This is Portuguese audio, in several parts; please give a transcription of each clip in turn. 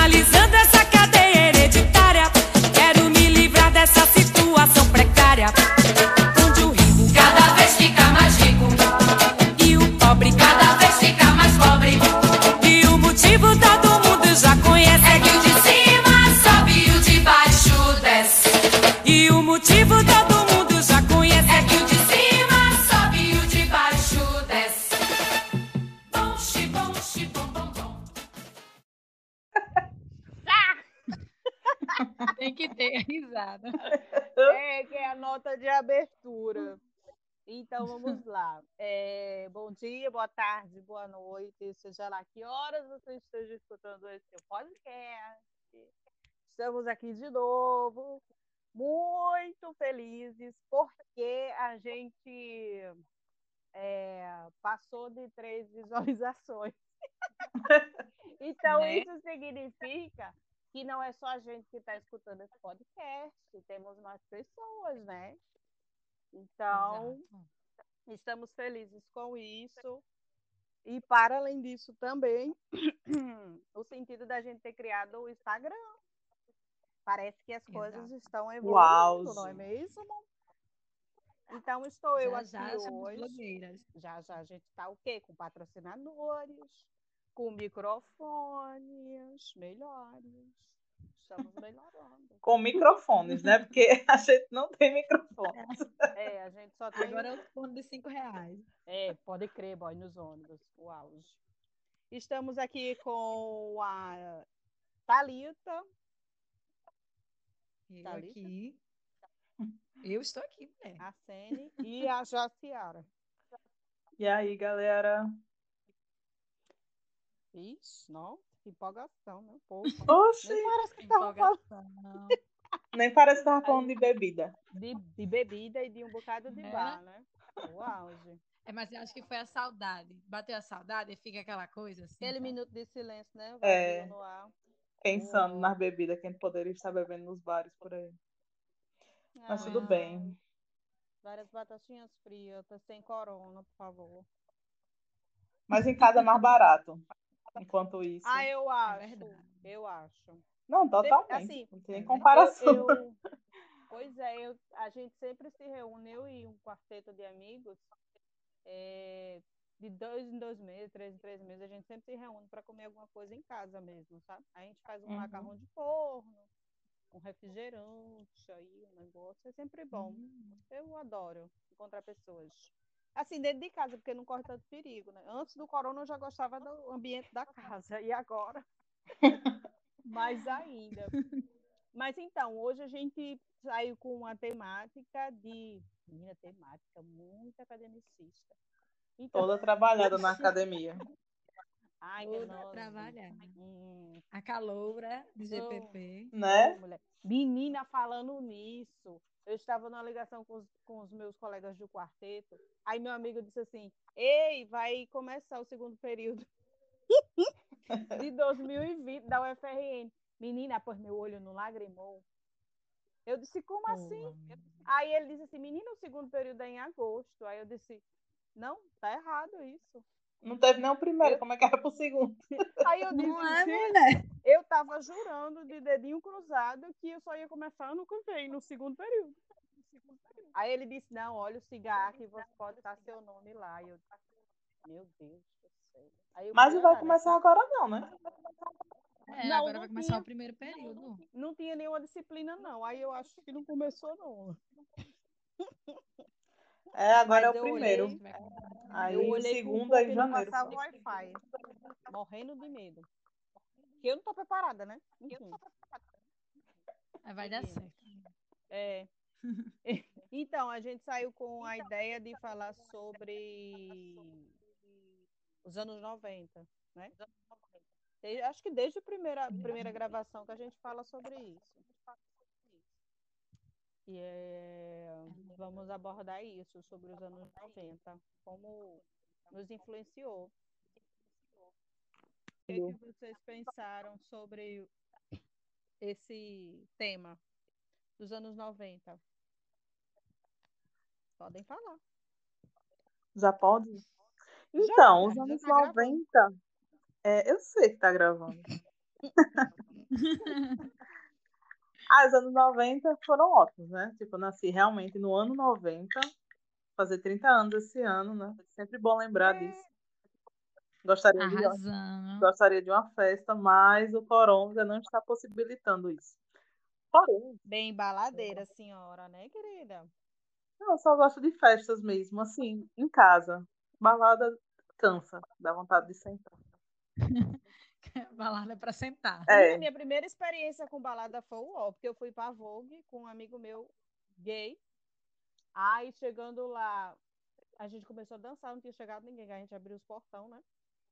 finalizando Então vamos lá. É, bom dia, boa tarde, boa noite, seja lá que horas você esteja escutando esse seu podcast. Estamos aqui de novo, muito felizes, porque a gente é, passou de três visualizações. então, Né? isso significa que não é só a gente que está escutando esse podcast, temos mais pessoas, né? Então, Exato. Estamos felizes com isso. E para além disso também, o sentido da gente ter criado o Instagram. Parece que as coisas Exato. estão Uau, evoluindo, não é mesmo? Então estou eu já, aqui já hoje. Já já a gente está o quê? Com patrocinadores, com microfones melhores. Estamos melhorando. Com microfones, né? Porque a gente não tem microfone. É, a gente só tem. Agora é o fundo de cinco reais. É, pode crer, boy, nos ônibus, o auge. Estamos aqui com a Thalita. Eu ali? aqui. Eu estou aqui, né? a Sene e a Jaciara. E aí, galera? Ixi, não, que empolgação, né? Pô, Oxi! nem parece que tava falando. Nem parece que tava falando de bebida. de, de bebida e de um bocado de Né? bar, né? O auge. É, mas eu acho que foi a saudade. Bateu a saudade e fica aquela coisa assim. Aquele sabe? minuto de silêncio, né? É. Pensando nas bebidas que a gente poderia estar bebendo nos bares por aí. Mas tudo Ai, bem. Várias batatinhas frias, sem corona, por favor. Mas em casa é mais barato. Enquanto isso. Ah, eu acho. verdade. eu acho. Não, totalmente. assim, não tem nem é comparação. Eu- eu- pois é, eu- a gente sempre se reúne, eu e um quarteto de amigos, é, de dois em dois meses, três em três meses, a gente sempre se reúne para comer alguma coisa em casa mesmo, sabe? A gente faz um Uhum. macarrão de forno, um refrigerante aí, um negócio, é sempre bom. Hum. Eu adoro encontrar pessoas. Assim, dentro de casa, porque não corre tanto perigo, né? Antes do corona eu já gostava do ambiente da casa, e agora? Mais ainda. Mas então, hoje a gente saiu com uma temática de. Menina, temática muito academicista. Então, Toda trabalhada na academia. ai, Toda trabalhada. Hum, A caloura de. GPP. Né? Menina, falando nisso, eu estava numa ligação com os, com os meus colegas do quarteto. Aí meu amigo disse assim: Ei, vai começar o segundo período de 2020 da UFRN. Menina, pois meu olho não lagrimou. Eu disse: Como Pô, assim? amiga. Aí ele disse assim: Menina, o segundo período é em agosto. Aí eu disse: Não, tá errado isso. Não teve nem o primeiro, como é que era pro segundo? Aí eu disse: Não é, "Gente, mulher? Eu tava jurando de dedinho cruzado que eu só ia começar ano que vem, no segundo período. Aí ele disse, não, olha o cigarro que você pode estar seu nome lá. E eu meu Deus do céu. Aí eu Mas não vai olhar, começar agora não, né? É, Não, agora não vai começar tinha. o primeiro período. Não tinha nenhuma disciplina, não. Aí eu acho que não começou, não. É, agora Mas é o primeiro. olhei-. Aí o segundo um é em não janeiro. Morrendo de medo. Porque eu não tô preparada, né? Enfim. Mas Vai dar certo. É. Então, a gente saiu com a ideia de falar sobre os anos 90, né? Acho que desde a primeira, primeira gravação que a gente fala sobre isso. E é, vamos abordar isso, sobre os anos 90, como nos influenciou. O que, que vocês pensaram sobre esse tema dos anos 90? Podem falar. Já pode? Já, Então, os já anos tá gravando. 90. É, eu sei que tá gravando. Ah, os anos 90 foram ótimos, né? Tipo, eu nasci realmente no ano 90, fazer 30 anos esse ano, né? Sempre bom lembrar disso. Gostaria de, gostaria de uma festa, mas o Coronga não está possibilitando isso. Porém, Bem baladeira, senhora, né, querida? eu só gosto de festas mesmo, assim, em casa. Balada cansa, dá vontade de sentar. Balada pra sentar. É. A minha primeira experiência com balada foi o ó, porque eu fui pra Vogue com um amigo meu gay. Aí chegando lá, a gente começou a dançar, não tinha chegado ninguém, a gente abriu os portão, né?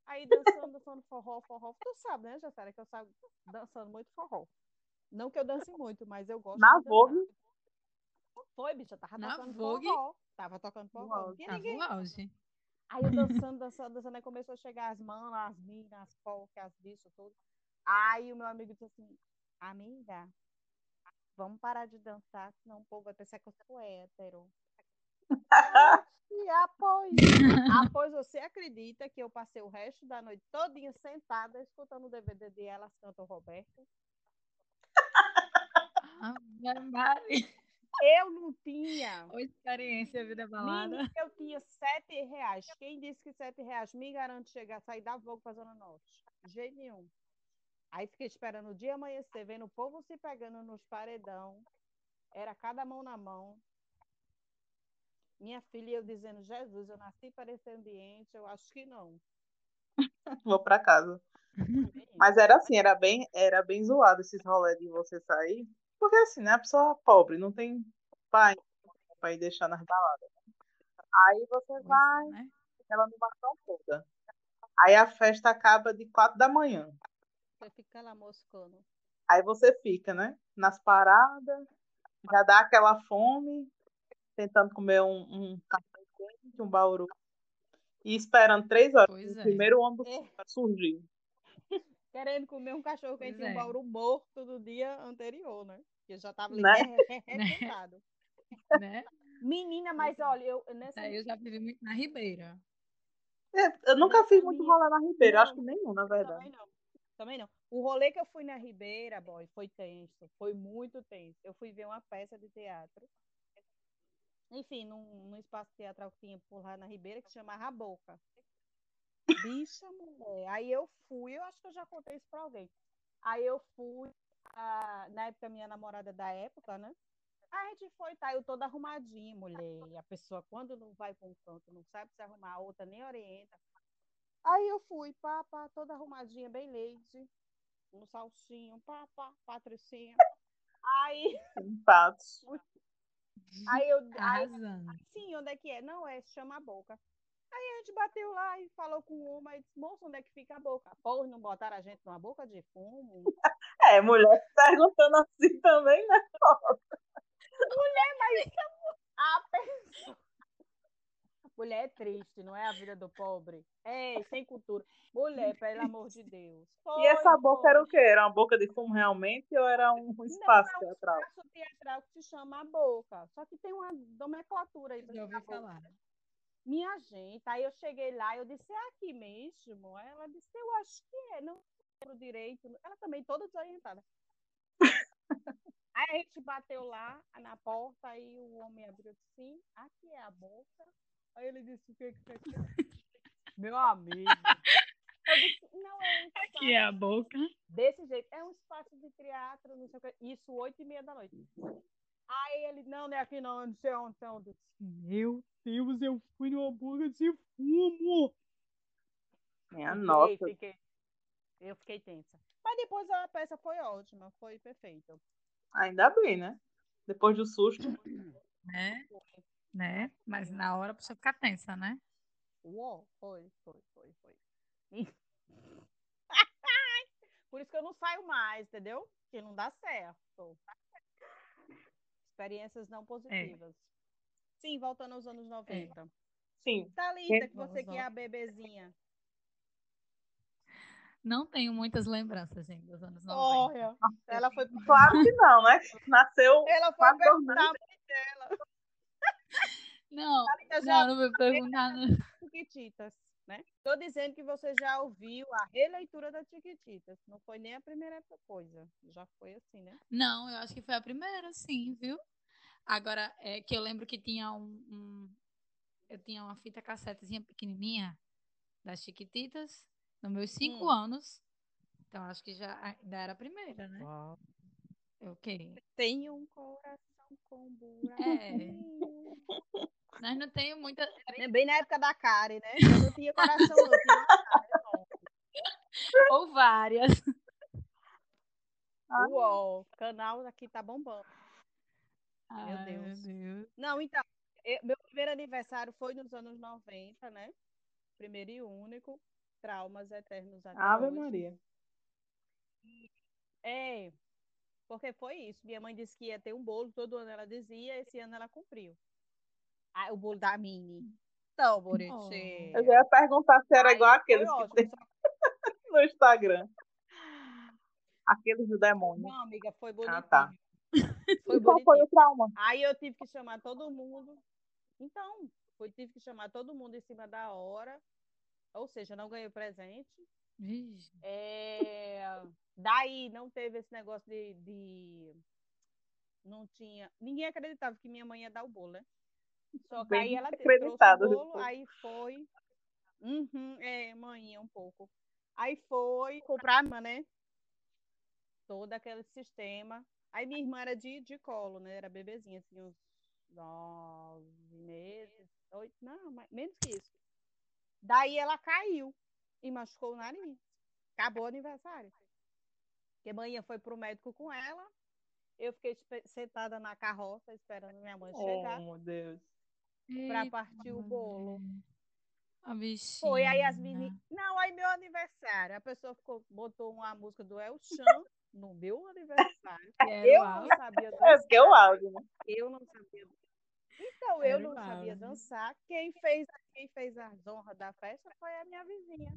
Aí dançando, dançando forró, forró. Tu sabe, né, Jassara, que eu saio dançando muito forró. Não que eu dance muito, mas eu gosto Na de dançar. Vogue? Foi, bicha, tava Na tocando Vogue? forró. Tava tocando forró. Não tinha ninguém. auge. Aí eu dançando, dançando, dançando, aí começou a chegar as manas, as minas, as porcas, as bichas, tudo. Aí o meu amigo disse assim, amiga, vamos parar de dançar, senão o povo vai pensar que eu sou hétero. E após, após você acredita que eu passei o resto da noite todinha sentada, escutando o DVD de Elas Cantam Roberto? Eu não tinha Ô, experiência, vida balada. Menina, eu tinha sete reais. Quem disse que sete reais me garante chegar, sair da Vogue pra Zona Norte? De jeito nenhum. Aí fiquei esperando o dia amanhecer, vendo o povo se pegando nos paredão. Era cada mão na mão. Minha filha eu dizendo, Jesus, eu nasci para esse ambiente, eu acho que não. Vou pra casa. Mas era assim, era bem, era bem zoado esses rolês de você sair. Porque assim, né? A pessoa pobre, não tem pai pra ir deixar nas baladas. Aí você Pois vai, é, né? aquela animação toda. Aí a festa acaba de quatro da manhã. Você fica lá moscando. Aí você fica, né? Nas paradas, já dá aquela fome, tentando comer um, um café quente, um bauru. E esperando três horas Pois o é. primeiro ônibus É. surgir. Querendo comer um cachorro quente e um é. bauru morto do dia anterior, né? Que eu já tava ali Né? sentado. né? Menina, mas olha, eu nessa Daí eu já vivi muito na Ribeira. É, eu nunca fiz muito rolê na Ribeira, Não. acho que nenhum, na verdade. Também não. Também não. O rolê que eu fui na Ribeira, boy, foi tenso. Foi muito tenso. Eu fui ver uma peça de teatro. Enfim, num, num espaço teatral que tinha por lá na Ribeira, que chamava A Boca. Bicha, mulher. Aí eu fui, eu acho que eu já contei isso pra alguém. Aí eu fui, ah, na época, minha namorada da época, né? A gente foi, tá, eu toda arrumadinha, mulher. E a pessoa, quando não vai pra um canto, não sabe se arrumar, a outra nem orienta. Aí eu fui, pá, pá, toda arrumadinha, bem lady, um salsinho, pá, pá, patricinha. Aí, Patos. Aí eu, aí, sim, onde é que é? Não, é, chama a boca. Aí a gente bateu lá e falou com uma e disse, moço, onde é que fica a boca? Porra, não botaram a gente numa boca de fumo? É, mulher perguntando assim também, né? A pessoa. Mulher é triste, não é a vida do pobre. É, sem cultura. Mulher, pelo amor de Deus. E essa Foi, boca foi. era o quê? Era uma boca de fumo realmente ou era um espaço Não, é um teatral? espaço teatral que se chama a boca. Só que tem uma nomenclatura aí. pra Já ouvi falar. Minha gente, aí eu cheguei lá, eu disse, é aqui mesmo? Ela disse, eu acho que é, não lembro direito. Ela também toda desorientada. aí a gente bateu lá na porta, aí o homem abriu assim, aqui é a boca. Aí ele disse, o que que você quer? Meu amigo. Eu disse, não, é um Aqui é a boca. desse jeito. É um espaço de teatro, não sei o que. Isso, oito e meia da noite. Aí ele, não, não é aqui não, não sei onde, onde. Eu disse, Meu Deus, eu fui numa boca de fumo. Minha Fiquei, nossa. fiquei. Eu fiquei tensa. Mas depois a peça foi ótima, foi perfeita. Ainda bem, né? Depois do susto. Né? Né? Mas na hora a pessoa fica tensa, né? Uou, foi, foi, foi, foi. Por isso que eu não saio mais, entendeu? Porque não dá certo. Experiências não positivas. Sim, voltando aos anos 90. Sim. Thalita, que Vamos você que é a bebezinha. Não tenho muitas lembranças, gente, dos anos 90. Olha, ela foi, Claro que não, né? Nasceu. ela foi a mãe dela. Não, Thalita já não, não vou perguntar. Chiquititas. né? Tô dizendo que você já ouviu a releitura da Chiquititas. Não foi nem a primeira coisa. Já foi assim, né? Não, eu acho que foi a primeira, sim, viu? Agora, é que eu lembro que tinha um, um- eu tinha uma fita cassetezinha pequenininha das Chiquititas nos meus cinco Hum. anos. Então, acho que já ainda era a primeira, né? Eu queria. Tem um coração com buraco. É. Nós não temos muita. É Bem na época da Karen, né? Eu não tinha coração, não. eu Tinha não. Ou várias. Uou, o canal aqui tá bombando. Ai, Deus. Deus. Não, então, eu- meu primeiro aniversário foi nos anos 90, né? Primeiro e único. Traumas eternos até Ave hoje. Maria. É, porque foi isso. Minha mãe disse que ia ter um bolo, todo ano ela dizia, esse ano ela cumpriu. Ah, o bolo da Mini. Tão bonitinho. Eu já ia perguntar se era Aí igual aqueles que tem só no Instagram. Aqueles do demônio. Não, amiga, foi bonitinho. Ah, tá. Foi E qual foi o trauma? Aí eu tive que chamar todo mundo. Então, eu tive que chamar todo mundo em cima da hora. Ou seja, não ganhei o presente. É, Daí não teve esse negócio de, de- Não tinha. Ninguém acreditava que minha mãe ia dar o bolo, né? Só que Bem aí ela acreditado, trouxe o bolo, pô? aí foi. Uhum, é, manhinha, um pouco. Aí foi comprar, né? Todo aquele sistema. Aí minha irmã era de, de colo, né? Era bebezinha, assim, uns nove meses, oito, não, mais- menos que isso. Daí ela caiu e machucou o nariz. Acabou o aniversário. Porque manhã foi pro médico com ela. Eu fiquei sentada na carroça esperando minha mãe chegar Oh, meu Deus. Pra Eita, partir o bolo. A bichinha. Foi, aí as meninas. Não, aí meu aniversário. A pessoa ficou, botou uma música do El Chan no meu aniversário. Que Eu não sabia É, dançar. porque é o áudio, né? Eu não sabia. Então, eu não sabia dançar. Quem fez, quem fez as honras da festa foi a minha vizinha.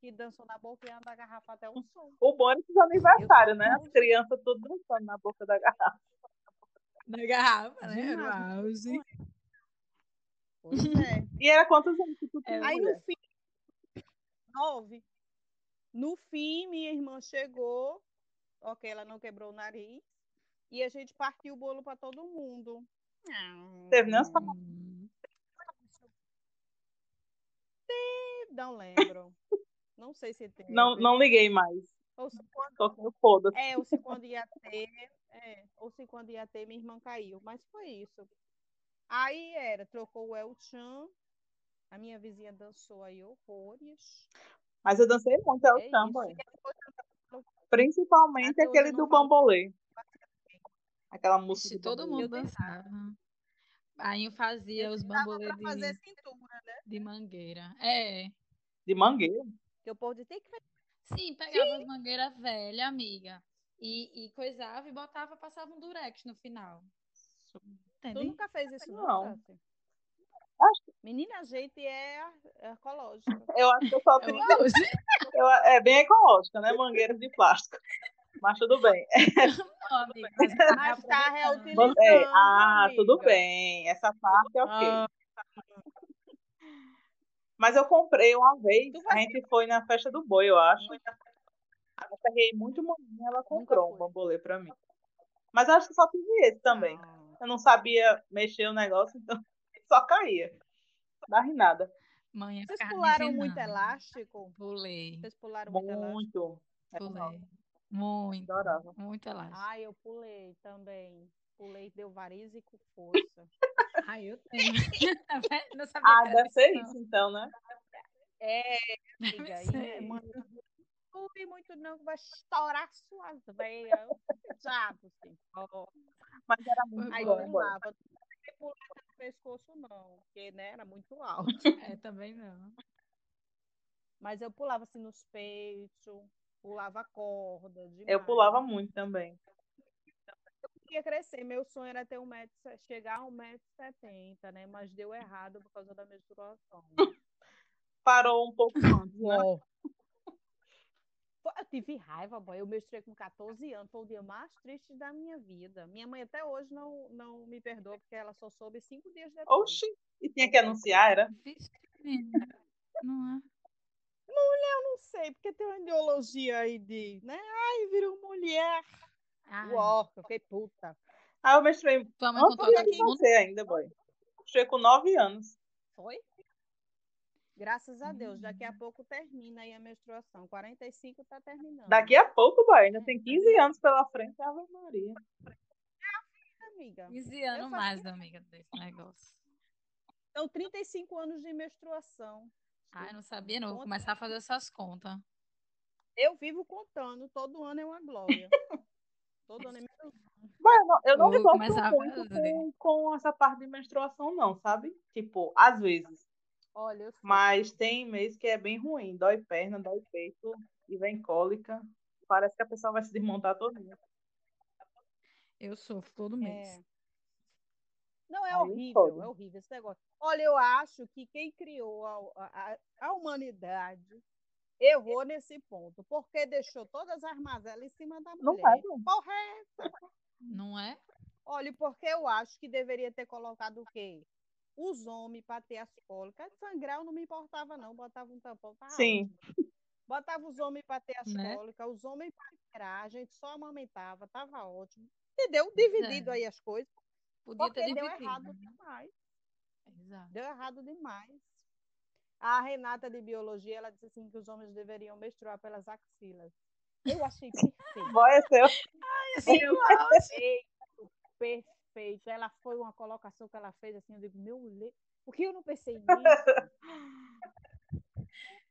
Que dançou na boquinha da garrafa até o som. O bom é que é aniversário, né? As crianças tudo dançando na boca da garrafa. Na garrafa, né? Era o auge. Pois é. E era quantos anos que tu tinha, É, Aí mulher? no fim, nove. No fim, minha irmã chegou, ok, ela não quebrou o nariz, e a gente partiu o bolo para todo mundo. Teve nem. Não lembro. Não sei se teve. Não, não liguei mais. Ou se quando, foda é, ou se quando ia ter, é, ou se quando ia ter, minha irmã caiu. Mas foi isso. Aí era, trocou o El Chan, a minha vizinha dançou aí horrores. Mas eu dancei muito o É Principalmente aquele do bambolê. Aquela música Ixi, do todo bambolê. mundo dançava. Aí eu fazia Eu os dava bambolê pra fazer de, cintura, né? de mangueira. É. De mangueira. Que o povo tem que fazer. Sim, pegava as mangueiras velhas, amiga. E, e coisava e botava, passava um durex no final. Tu Entendeu? nunca fez isso, não, Não. Tassi? Acho Menina, a gente é é ecológica. Eu acho que eu só É tenho. eu- é bem ecológica, né? Mangueiras de plástico. Mas tudo bem. Não, amiga, mas tá Mas tá reutilizando. É, ah, tudo amiga. bem. Essa parte é ok. Ah, Mas eu comprei uma vez, Tu a gente foi na festa do boi, eu acho. Eu peguei muito maninha, ela comprou um bambolê pra mim. Mas eu acho que só tive esse também. ah. Eu não sabia mexer o negócio, então só caía. Não dava em nada. Mãe, Vocês pularam muito elástico? Pulei, Vocês pularam muito elástico? Muito. Era pulei. Muito, Adorava. muito elástico. Ah, eu pulei também. Pulei, deu varize com força. Ai, eu tenho. Não sabia Ah, deve ser isso então, né? É, amiga. isso. mano, não pule muito não, que vai estourar suas veias. Já, assim. Mas era muito Aí bom. eu pulava. Não sei pular no pescoço, não, porque né, era muito alto. É, também não. Mas eu pulava assim nos peitos, pulava corda. Eu demais. pulava muito também. Eu queria crescer, meu sonho era ter um metro, chegar a 1,70m, né? Mas deu errado por causa da menstruação. Parou um pouco antes, né? Tive raiva, boy. Eu menstruei com 14 anos. Foi o dia mais triste da minha vida. Minha mãe até hoje não, não me perdoa, porque ela só soube cinco dias depois. Oxi! E tinha que anunciar, era? Não é? Eu não sei, porque tem uma ideologia aí de, né? Ai, virou mulher. Ai, Uó, eu fiquei puta. Ah, eu menstruei tua mãe contou mundo? você ainda, boy. Menstruei com nove anos. Foi? Graças a Deus, daqui Hum. a pouco termina aí a menstruação. 45 tá terminando. Daqui a pouco, boy, ainda tem 15 anos pela frente. Ave Maria. amiga. 15 anos mais, amiga, desse negócio. Então, 35 anos de menstruação. Ai, não sabia, não. Vou começar a fazer essas contas. Eu vivo contando, todo ano é uma glória. todo ano é. Boy, eu não, eu não Vou me a muito com, com essa parte de menstruação, não, sabe? Tipo, às vezes. Olha. Mas tem mês que é bem ruim. Dói perna, dói peito e vem cólica. Parece que a pessoa vai se desmontar todinha. Eu sofro todo mês. É. Não, é Aí horrível, fode. é horrível esse negócio. Olha, eu acho que quem criou a, a, a humanidade errou nesse ponto, porque deixou todas as mazelas em cima da Não mulher. não. Correto. Não é? Olha, porque eu acho que deveria ter colocado o quê? Os homens para ter as cólicas. Sangrar eu não me importava, não. Botava um tampão, tá Sim. ótimo. Botava os homens para ter as Né? cólicas, os homens para esperar, a gente só amamentava, tava ótimo. Entendeu? Dividido é. aí as coisas, Podia porque ter deu dividido. errado demais. Exato. Deu errado demais. A Renata de Biologia, ela disse assim que os homens deveriam menstruar pelas axilas. Eu achei perfeito. Boy, é seu. perfeito, perfeito. Ela foi uma colocação que ela fez assim, eu digo, meu le... por que eu não pensei nisso?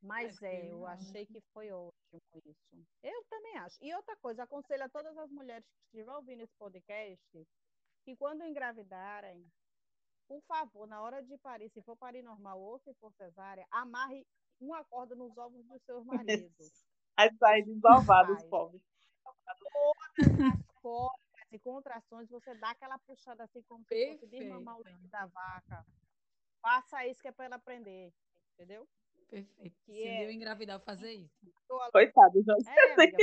Mas É eu verdade. achei que foi ótimo isso. Eu também acho. E outra coisa, aconselho a todas as mulheres que estiverem ouvindo esse podcast que quando engravidarem, por favor, na hora de parir, se for parir normal ou se for cesárea, amarre uma corda nos ovos dos seus maridos. Aí sai desovado os Vai. pobres. as cólicas e contrações, você dá aquela puxada assim como se fosse de mamar o Perfeito. leite da vaca. Faça isso que é para ela aprender. Entendeu? Perfeito. Que Se é- eu engravidar, fazer isso. Ali- Coitado, José. É, amiga,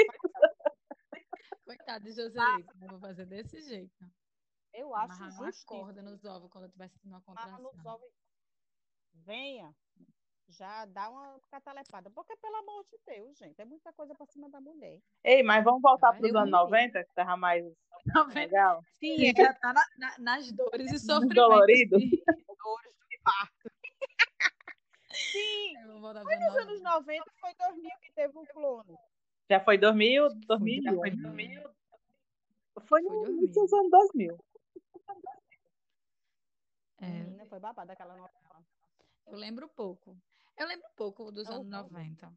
Coitado de Joselito, eu vou fazer desse jeito. eu acho Amarrar uma justo. corda nos ovos quando eu estiver sentindo uma Amarra nos contração. ovos. Venha. Já dá uma catalepada. Porque, pelo amor de Deus, gente, é muita coisa para cima da mulher. Ei, mas vamos voltar para os anos vi. 90, que tava mais Tá vendo? legal. Sim, Já tá na- na- nas dores e sofrimentos. dolorido. dores do parto. Sim, foi nos anos 90, foi 2000 que teve o clone. Já foi 2000, Foi 2001. 2000. Foi Foi no 2000. início dos anos 2000. É, Menina, foi babada aquela novela. eu lembro pouco. Eu lembro pouco dos Eu anos não. 90. O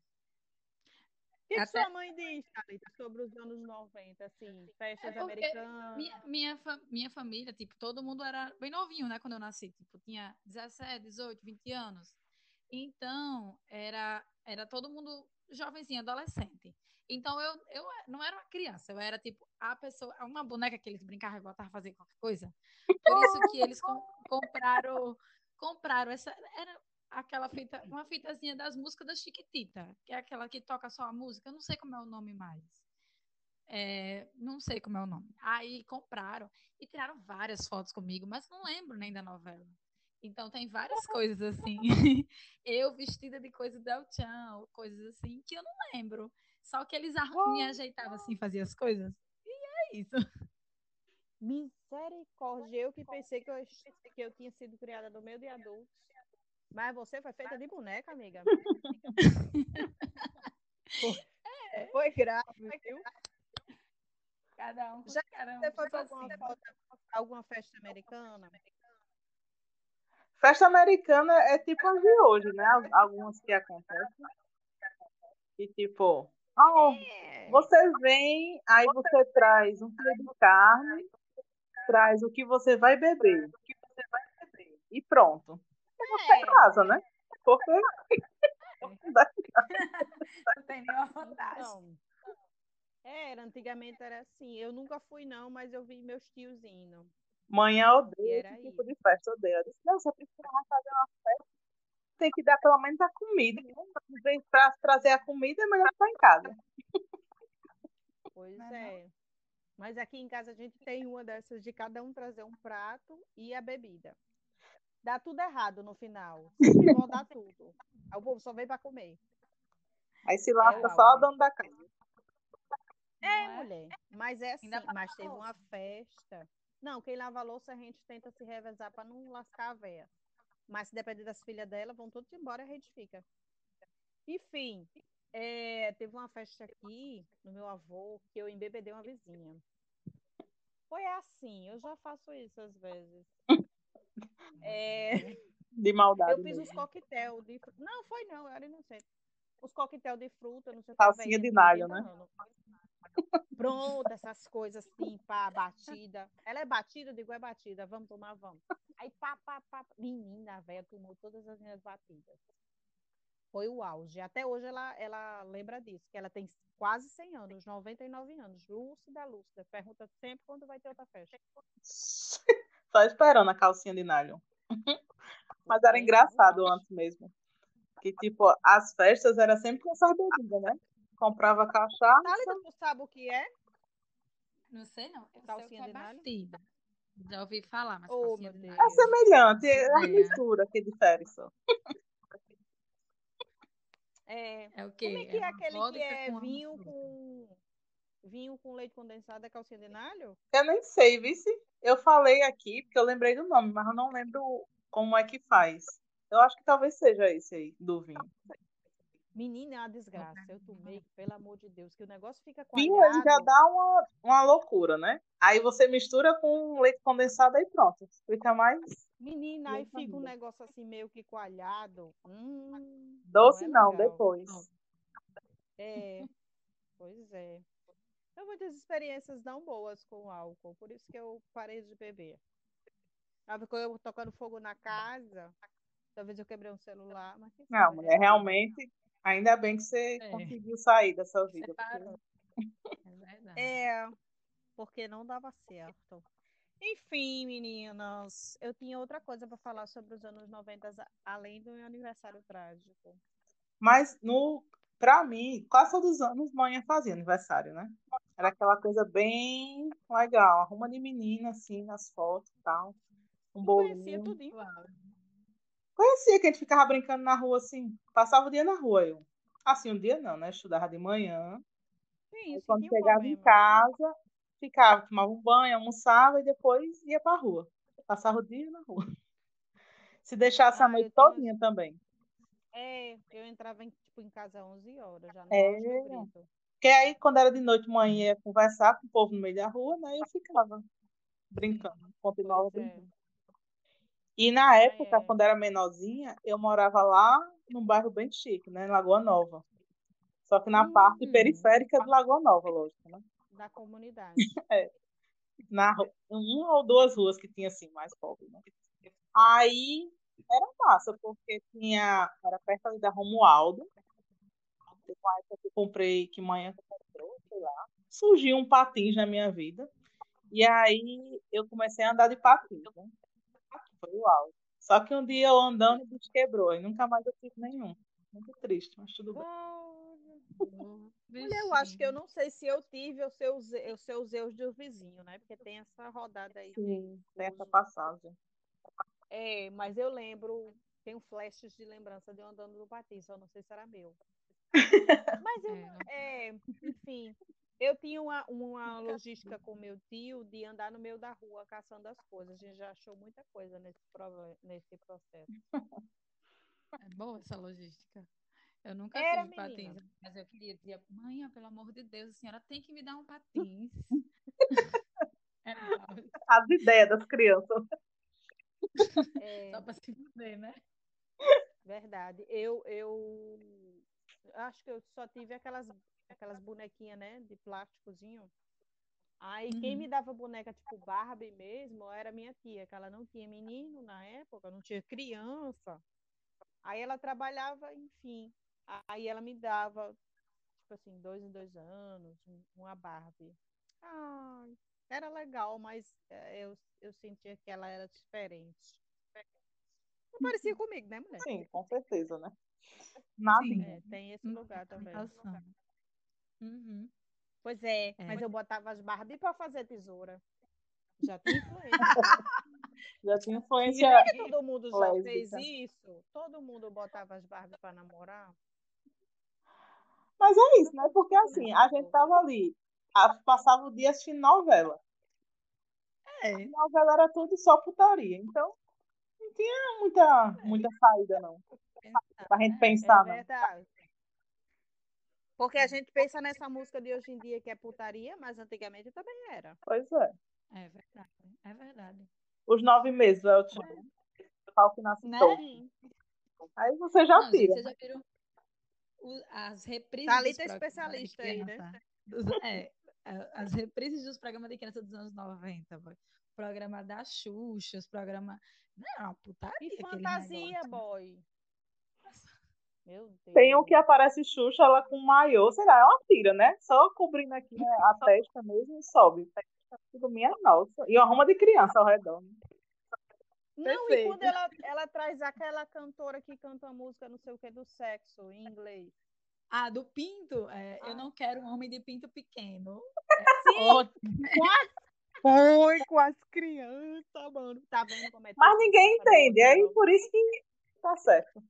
que, que Até- sua mãe diz, Thalita, sobre os anos 90, assim, festas É americanas? Minha, minha, fa- minha família, tipo, todo mundo era bem novinho, né? Quando eu nasci. Tipo, tinha 17, 18, 20 anos. Então, era, era todo mundo jovenzinho, adolescente. Então, eu, eu não era uma criança, eu era, tipo, a pessoa, uma boneca que eles brincavam e voltavam a fazer qualquer coisa. Por isso que eles com- compraram, compraram essa, era aquela fita, uma fitazinha das músicas da Chiquitita, que é aquela que toca só a música, eu não sei como é o nome mais. É, não sei como é o nome. Aí compraram e tiraram várias fotos comigo, mas não lembro nem da novela. Então tem várias coisas assim. Eu vestida de coisa do El Chan, coisas assim, que eu não lembro. Só que eles me ajeitavam assim, faziam as coisas. E é isso. Misericórdia, eu que pensei que eu, que eu tinha sido criada no meio de adultos. Mas você foi feita de boneca, amiga. Foi, foi grave, viu? Cada um Já um Você foi para alguma, alguma festa americana? Festa americana é tipo as de hoje, né? Al- Algumas que acontecem. E tipo, ah, É. você vem, aí você traz um quilo de carne, traz o que você vai beber. E pronto. Você em casa, né? Porque Não tem nenhuma vantagem. Não. Era, antigamente era assim. Eu nunca fui, não, mas eu vi meus tios indo. manhã E odeia esse tipo de festa, odeia. Eu disse, não, se a pessoa vai fazer uma festa, tem que dar pelo menos a comida. Em vez pra trazer a comida, é melhor ficar em casa. Pois Não é é. Mas aqui em casa a gente tem uma dessas de cada um trazer um prato e a bebida. Dá tudo errado no final. Sempre vão dar tudo. Aí o povo só vem pra comer. Aí se É lasca o só o dono da casa. É, Não é? mulher. Mas é assim, mas teve uma festa. Não, quem lava a louça a gente tenta se revezar pra não lascar a véia. Mas se depender das filhas dela, vão todos embora e a gente fica. Enfim, é, teve uma festa aqui no meu avô que eu embebedei uma vizinha. Foi assim, eu já faço isso às vezes. É, De maldade. eu fiz mesmo. os coquetel de fruta. Não, foi não, eu era inocente. Os coquetel de fruta, não sei o que. Velha, de nalho, né? Pronto, essas coisas assim, pá, batida. Ela é batida, eu digo, é batida, vamos tomar, vamos. Aí, pá, pá, pá. Menina, velha tomou todas as minhas batidas. Foi o auge. Até hoje ela, ela lembra disso, que ela tem quase 100 anos, 99 anos. Lúcida, lúcida. Pergunta sempre quando vai ter outra festa. Só esperando a calcinha de nylon. Mas era engraçado antes mesmo. Que, tipo, as festas era sempre com essas bebidas, né? Comprava cachaça. Thalita, tu sabe o que é? Não sei não. Eu sei o que Calcinha é batida. Já ouvi falar, mas Oh, calcinha meu de. É semelhante, é a É. mistura que difere só. É, É o quê? como é que é uma aquele que é vinho com vinho com leite condensado, é calcinha de nalho? Eu nem sei, vice. Eu falei aqui porque eu lembrei do nome, mas eu não lembro como é que faz. Eu acho que talvez seja esse aí, do vinho. Menina, é uma desgraça. Eu tomei, pelo amor de Deus, que o negócio fica Vinho ele já dá uma, uma loucura, né? Aí você mistura com leite condensado e pronto. Fica mais Menina, aí fica um negócio assim meio que coalhado. Hum, doce, é não, depois. É, pois é. Tenho muitas experiências não boas com álcool, por isso que eu parei de beber. Aí ficou eu tocando fogo na casa. Talvez eu quebrei um celular, mas Não, mulher, resolve. realmente, ainda bem que você É. conseguiu sair dessa vida. porque-. É verdade. É, porque não dava certo. Enfim, meninas, eu tinha outra coisa para falar sobre os anos 90, a- além do meu aniversário trágico. Mas, no, pra mim, quase todos os anos, mãe fazia aniversário, né? Era aquela coisa bem legal. Arruma de menina, assim, nas fotos e tal. Um Eu conhecia bolinho. tudinho. Conhecia que a gente ficava brincando na rua, assim. Passava o dia na rua, eu. Assim, um dia não, né? Estudava de manhã. Sim, isso quando um chegava em problema. casa, ficava, tomava um banho, almoçava e depois ia pra rua. Passava o dia na rua. Se deixasse a Ah, noite eu tenho todinha também. É, eu entrava em, tipo, em casa às 11 horas, já no É. Porque aí, quando era de noite, mãe ia conversar com o povo no meio da rua, né? Eu ficava brincando, continuava é. brincando. E na época, é. quando era menorzinha, eu morava lá num bairro bem chique, né? Em Lagoa Nova. Só que na parte Hum. periférica de Lagoa Nova, lógico, né? Da comunidade. Na, ru- uma ou duas ruas que tinha assim, mais pobre, né? Aí era massa, porque tinha. Era perto ali da Romualdo. Teve uma época que eu comprei, que manhã comprou, sei lá. Surgiu um patins na minha vida. E aí eu comecei a andar de patins, né? Foi o auge. Só que um dia eu andando, o bicho quebrou. E nunca mais eu tive nenhum. Muito triste, mas tudo bem. Mulher, eu acho que eu não sei se eu tive ou se eu usei, ou se eu usei os do vizinho, né? Porque tem essa rodada aí. de Sim, tem essa passagem. É, mas eu lembro, tenho flashes de lembrança de eu andando no patins, só não sei se era meu. Mas eu, É, é, enfim, eu tinha uma, uma logística com meu tio de andar no meio da rua caçando as coisas. A gente já achou muita coisa nesse, nesse processo. É boa essa logística. Eu nunca Era, tive patins, mas eu queria dizer, mãe, pelo amor de Deus, a senhora tem que me dar um patins. É, As ideias das crianças. É, só para se fuder, né? verdade. Eu, eu acho que eu só tive aquelas, aquelas bonequinhas, né, de plásticozinho. Aí quem Uhum. me dava boneca tipo Barbie mesmo era minha tia, que ela não tinha menino na época, não tinha criança. Aí ela trabalhava, enfim. Aí ela me dava, tipo assim, dois em dois anos, um- uma Barbie. Ai, era legal, mas eh, eu, eu sentia que ela era diferente. Não parecia comigo, né, mulher? Sim, com certeza, né? Nadinha. É, tem esse Hum, lugar também. Uhum. Pois é, É. mas eu botava as Barbie para fazer tesoura. Já tinha influência. Já tinha E influência. não é que todo mundo já fez lésbica. isso? Todo mundo botava as Barbie pra namorar? Mas é isso, né? Porque assim, a gente tava ali, a- passava o dia assistindo novela. É. E novela era tudo só putaria. Então, não tinha muita, muita saída, não. Pra gente É pensar, não. verdade. Porque a gente pensa nessa música de hoje em dia que é putaria, mas antigamente também era. Pois é. É verdade. É verdade. Os nove meses, é o tipo, o pau que nasce Né? Aí você já Não, tira. vocês já viram o- as reprises Thalita é programas de especialista aí, né? criança? Dos- é, a- as reprises dos programas de criança dos anos 90, boy. O programa da Xuxa, os programas... Não, é putaria E fantasia, negócio. boy. Meu Deus. Tem um que aparece Xuxa, ela com maiô, sei lá, é uma tira, né? Só cobrindo aqui né, a testa mesmo e sobe. Tudo minha nossa. E uma ruma de criança ao redor. né? Não, e Perfeito. quando ela, ela traz aquela cantora que canta a música, não sei o que, do sexo, em inglês. Ah, do pinto? É, Ah. Eu não quero um homem de pinto pequeno. Foi com as crianças, mano. Tá vendo como é Mas ninguém entende. Aí nova? por isso que tá certo.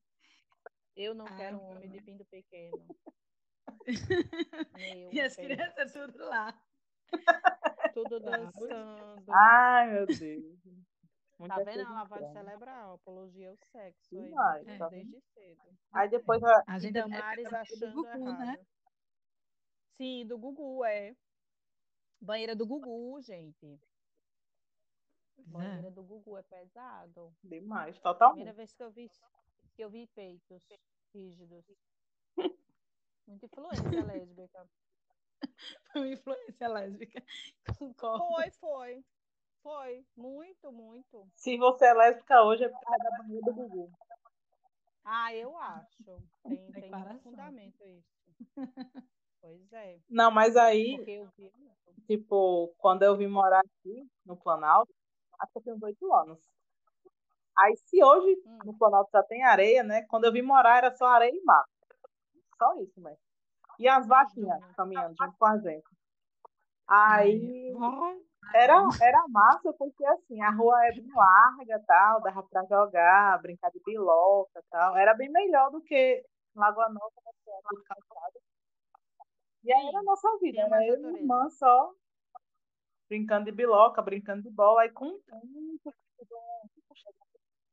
Eu não Ah, quero um homem de pinto pequeno. Meu E as crianças tudo lá. Tudo dançando. Ai, meu Deus. Muita Tá vendo coisa a lavagem estranha. cerebral? Apologia ao sexo. Aí, Demais, né? tá Desde cedo. Aí depois a- A gente é Damares época do achando Gugu, errado. né? Sim, do Gugu, é. Banheira do Gugu, gente. Banheira do Gugu é pesado. demais, Primeira totalmente. vez que eu vi, eu vi peitos rígidos. Muita influência lésbica. Foi uma influência lésbica. Concordo. Foi, foi. Foi. Muito, muito. Se você é lésbica hoje, é por causa da banheira do Gugu. Ah, eu acho. Tem, tem muito Declaração. fundamento isso. Pois é. Não, mas aí, vi. tipo, quando eu vim morar aqui no Planalto, acho que eu tenho uns oito anos. Aí, se hoje Hum. no Planalto já tem areia, né? Quando eu vim morar era só areia e mato. Só isso, mesmo. E as vaquinhas caminhando junto com a gente. Aí era, era massa porque assim, a rua é bem larga tal, dava pra jogar, brincar de piloca tal. Era bem melhor do que Lagoa Nova, né, é tudo calçado. E aí era a nossa vida, mais eu e minha irmã só brincando de biloca, brincando de bola, aí com o tempo,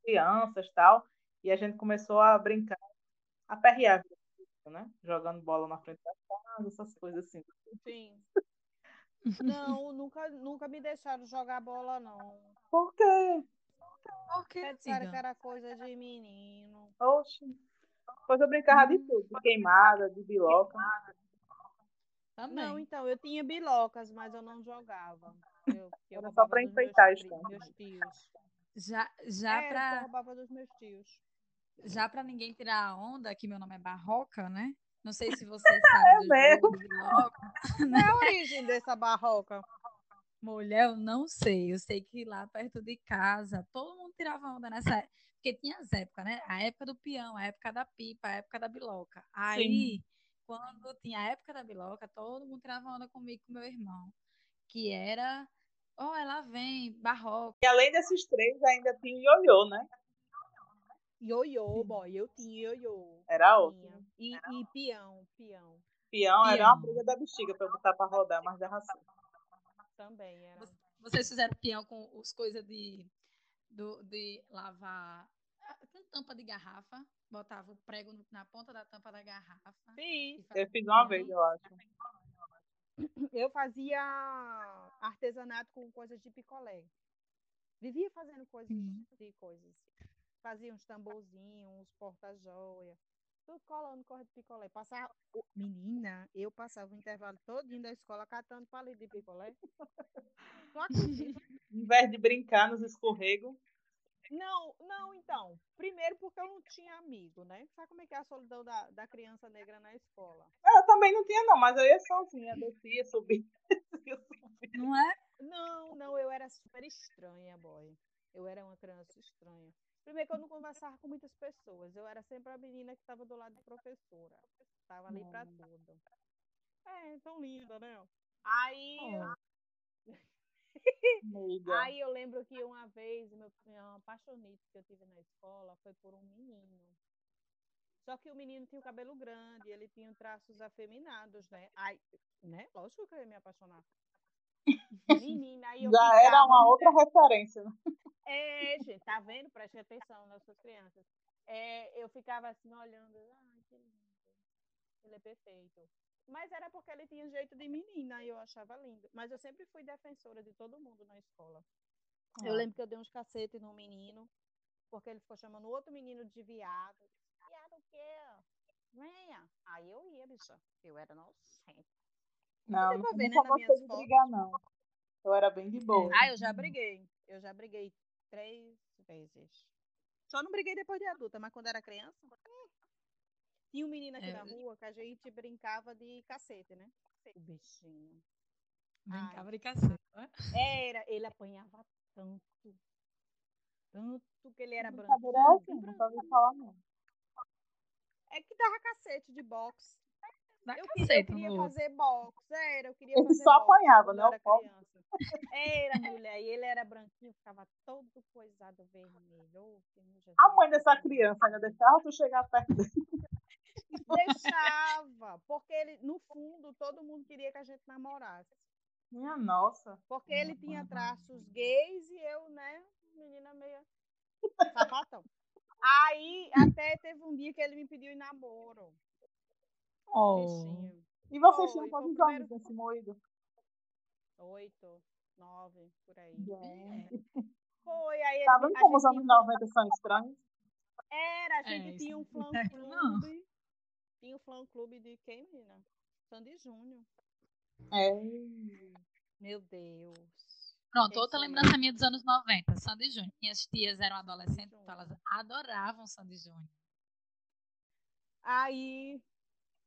crianças tal, e a gente começou a brincar, a perrear, né? Jogando bola na frente da casa, essas coisas assim. Sim. Não, nunca, nunca me deixaram jogar bola, não. Por quê? Por que, Porque disseram amiga? que era coisa de menino. Oxe. Depois eu brincava de tudo, de queimada, de biloca. Também. Não, então, eu tinha bilocas, mas eu não jogava. Eu, eu Era só dos enfeitar meus tios. Já, já, é, pra, só roubava dos meus tios. já pra ninguém tirar a onda, que meu nome é Barroca, né? Não sei se vocês sabem mesmo? jogo biloca. Qual é a origem dessa barroca? Mulher, eu não sei. Eu sei que lá perto de casa, todo mundo tirava onda nessa época. Porque tinha as épocas, né? A época do peão, a época da pipa, a época da biloca. Aí, quando tinha a época da biloca, todo mundo tirava onda comigo com meu irmão. Que era, oh, ela vem, barroca. E além desses três, ainda tinha o ioiô, né? Ioiô, boy. Eu tinha ioiô. Era outro. E, e peão, peão. Peão era uma briga da bexiga pra botar pra rodar, mas dava certo. Também era. Vocês fizeram peão com os coisas de, do, de lavar ah, com tampa de garrafa. Botava o prego na ponta da tampa da garrafa. Fazia Eu fiz uma vez, eu acho. Eu fazia artesanato com coisas de picolé. Vivia fazendo coisas Uhum. de coisas. Fazia uns tamborzinhos, uns porta-joia. Tudo colando corre de picolé. Passava... Menina, eu passava o intervalo todinho da escola catando palito de picolé. Acredita? Em vez de brincar nos escorregos, Não, não, então. Primeiro porque eu não tinha amigo, né? Sabe como é que é a solidão da, da criança negra na escola? eu também não tinha, não, mas eu ia sozinha, descia, subia. Não é? Não, não, eu era super estranha, boy. Eu era uma criança estranha. Primeiro que eu não conversava com muitas pessoas. Eu era sempre a menina que estava do lado da professora. Estava ali pra tudo. É, tão linda, né? Aí, Amiga. Aí eu lembro que uma vez, meu, uma apaixonite que eu tive na escola foi por um menino. Só que o menino tinha o cabelo grande, ele tinha traços afeminados, né? Aí, né? Lógico que eu ia me apaixonar. Menina, aí eu Já era uma outra referência. né? é, gente, tá vendo? Preste atenção nas suas crianças. É, eu ficava assim olhando, ai, que lindo. Ele é perfeito. Mas era porque ele tinha jeito de menina e eu achava lindo. Mas eu sempre fui defensora de todo mundo na escola. Eu Ah. lembro que eu dei uns cacetes no menino, porque ele ficou chamando outro menino de viado. Viado o quê? Venha. Aí eu ia, bicha. Eu era inocente. Não, eu ver, né, nas minhas gostei de brigar, não. Eu era bem de boa. Ah, eu já briguei. Eu já briguei três vezes. Só não briguei depois de adulta, mas quando era criança. Tinha um menino aqui É. na rua que a gente brincava de cacete, né? O bichinho. Brincava de cacete, né? Era, ele apanhava tanto. Tanto que ele era branco. É assim, ouvi falar, não. É que dava cacete de boxe. Dá Eu, queria- eu cacete queria no outro. fazer boxe, era, eu queria Ele fazer só boxe apanhava, né, eu era criança. Era, mulher, e ele era branquinho, ficava todo coisado vermelho. A mãe dessa criança ainda deixava tu chegar perto dele. Deixava, porque ele, no fundo, todo mundo queria que a gente namorasse. Minha nossa. Porque ele tinha traços gays e eu, né, menina meia sapatão. Aí, até teve um dia que ele me pediu em namoro, Oh. bichinho. E vocês tinham quantos primeiro- anos nesse moído? Oito, nove, por aí. Gente. Foi, aí Tá vendo como os anos tinha um fã- 90 são estranhos? Era, a É, gente isso tinha um fã é clube. Tinha um fã clube de quem, menina? Sandy Júnior. É. Meu Deus. Pronto, outra lembrança minha dos anos 90, Sandy Júnior. Minhas tias eram adolescentes, então elas adoravam Sandy Júnior. Aí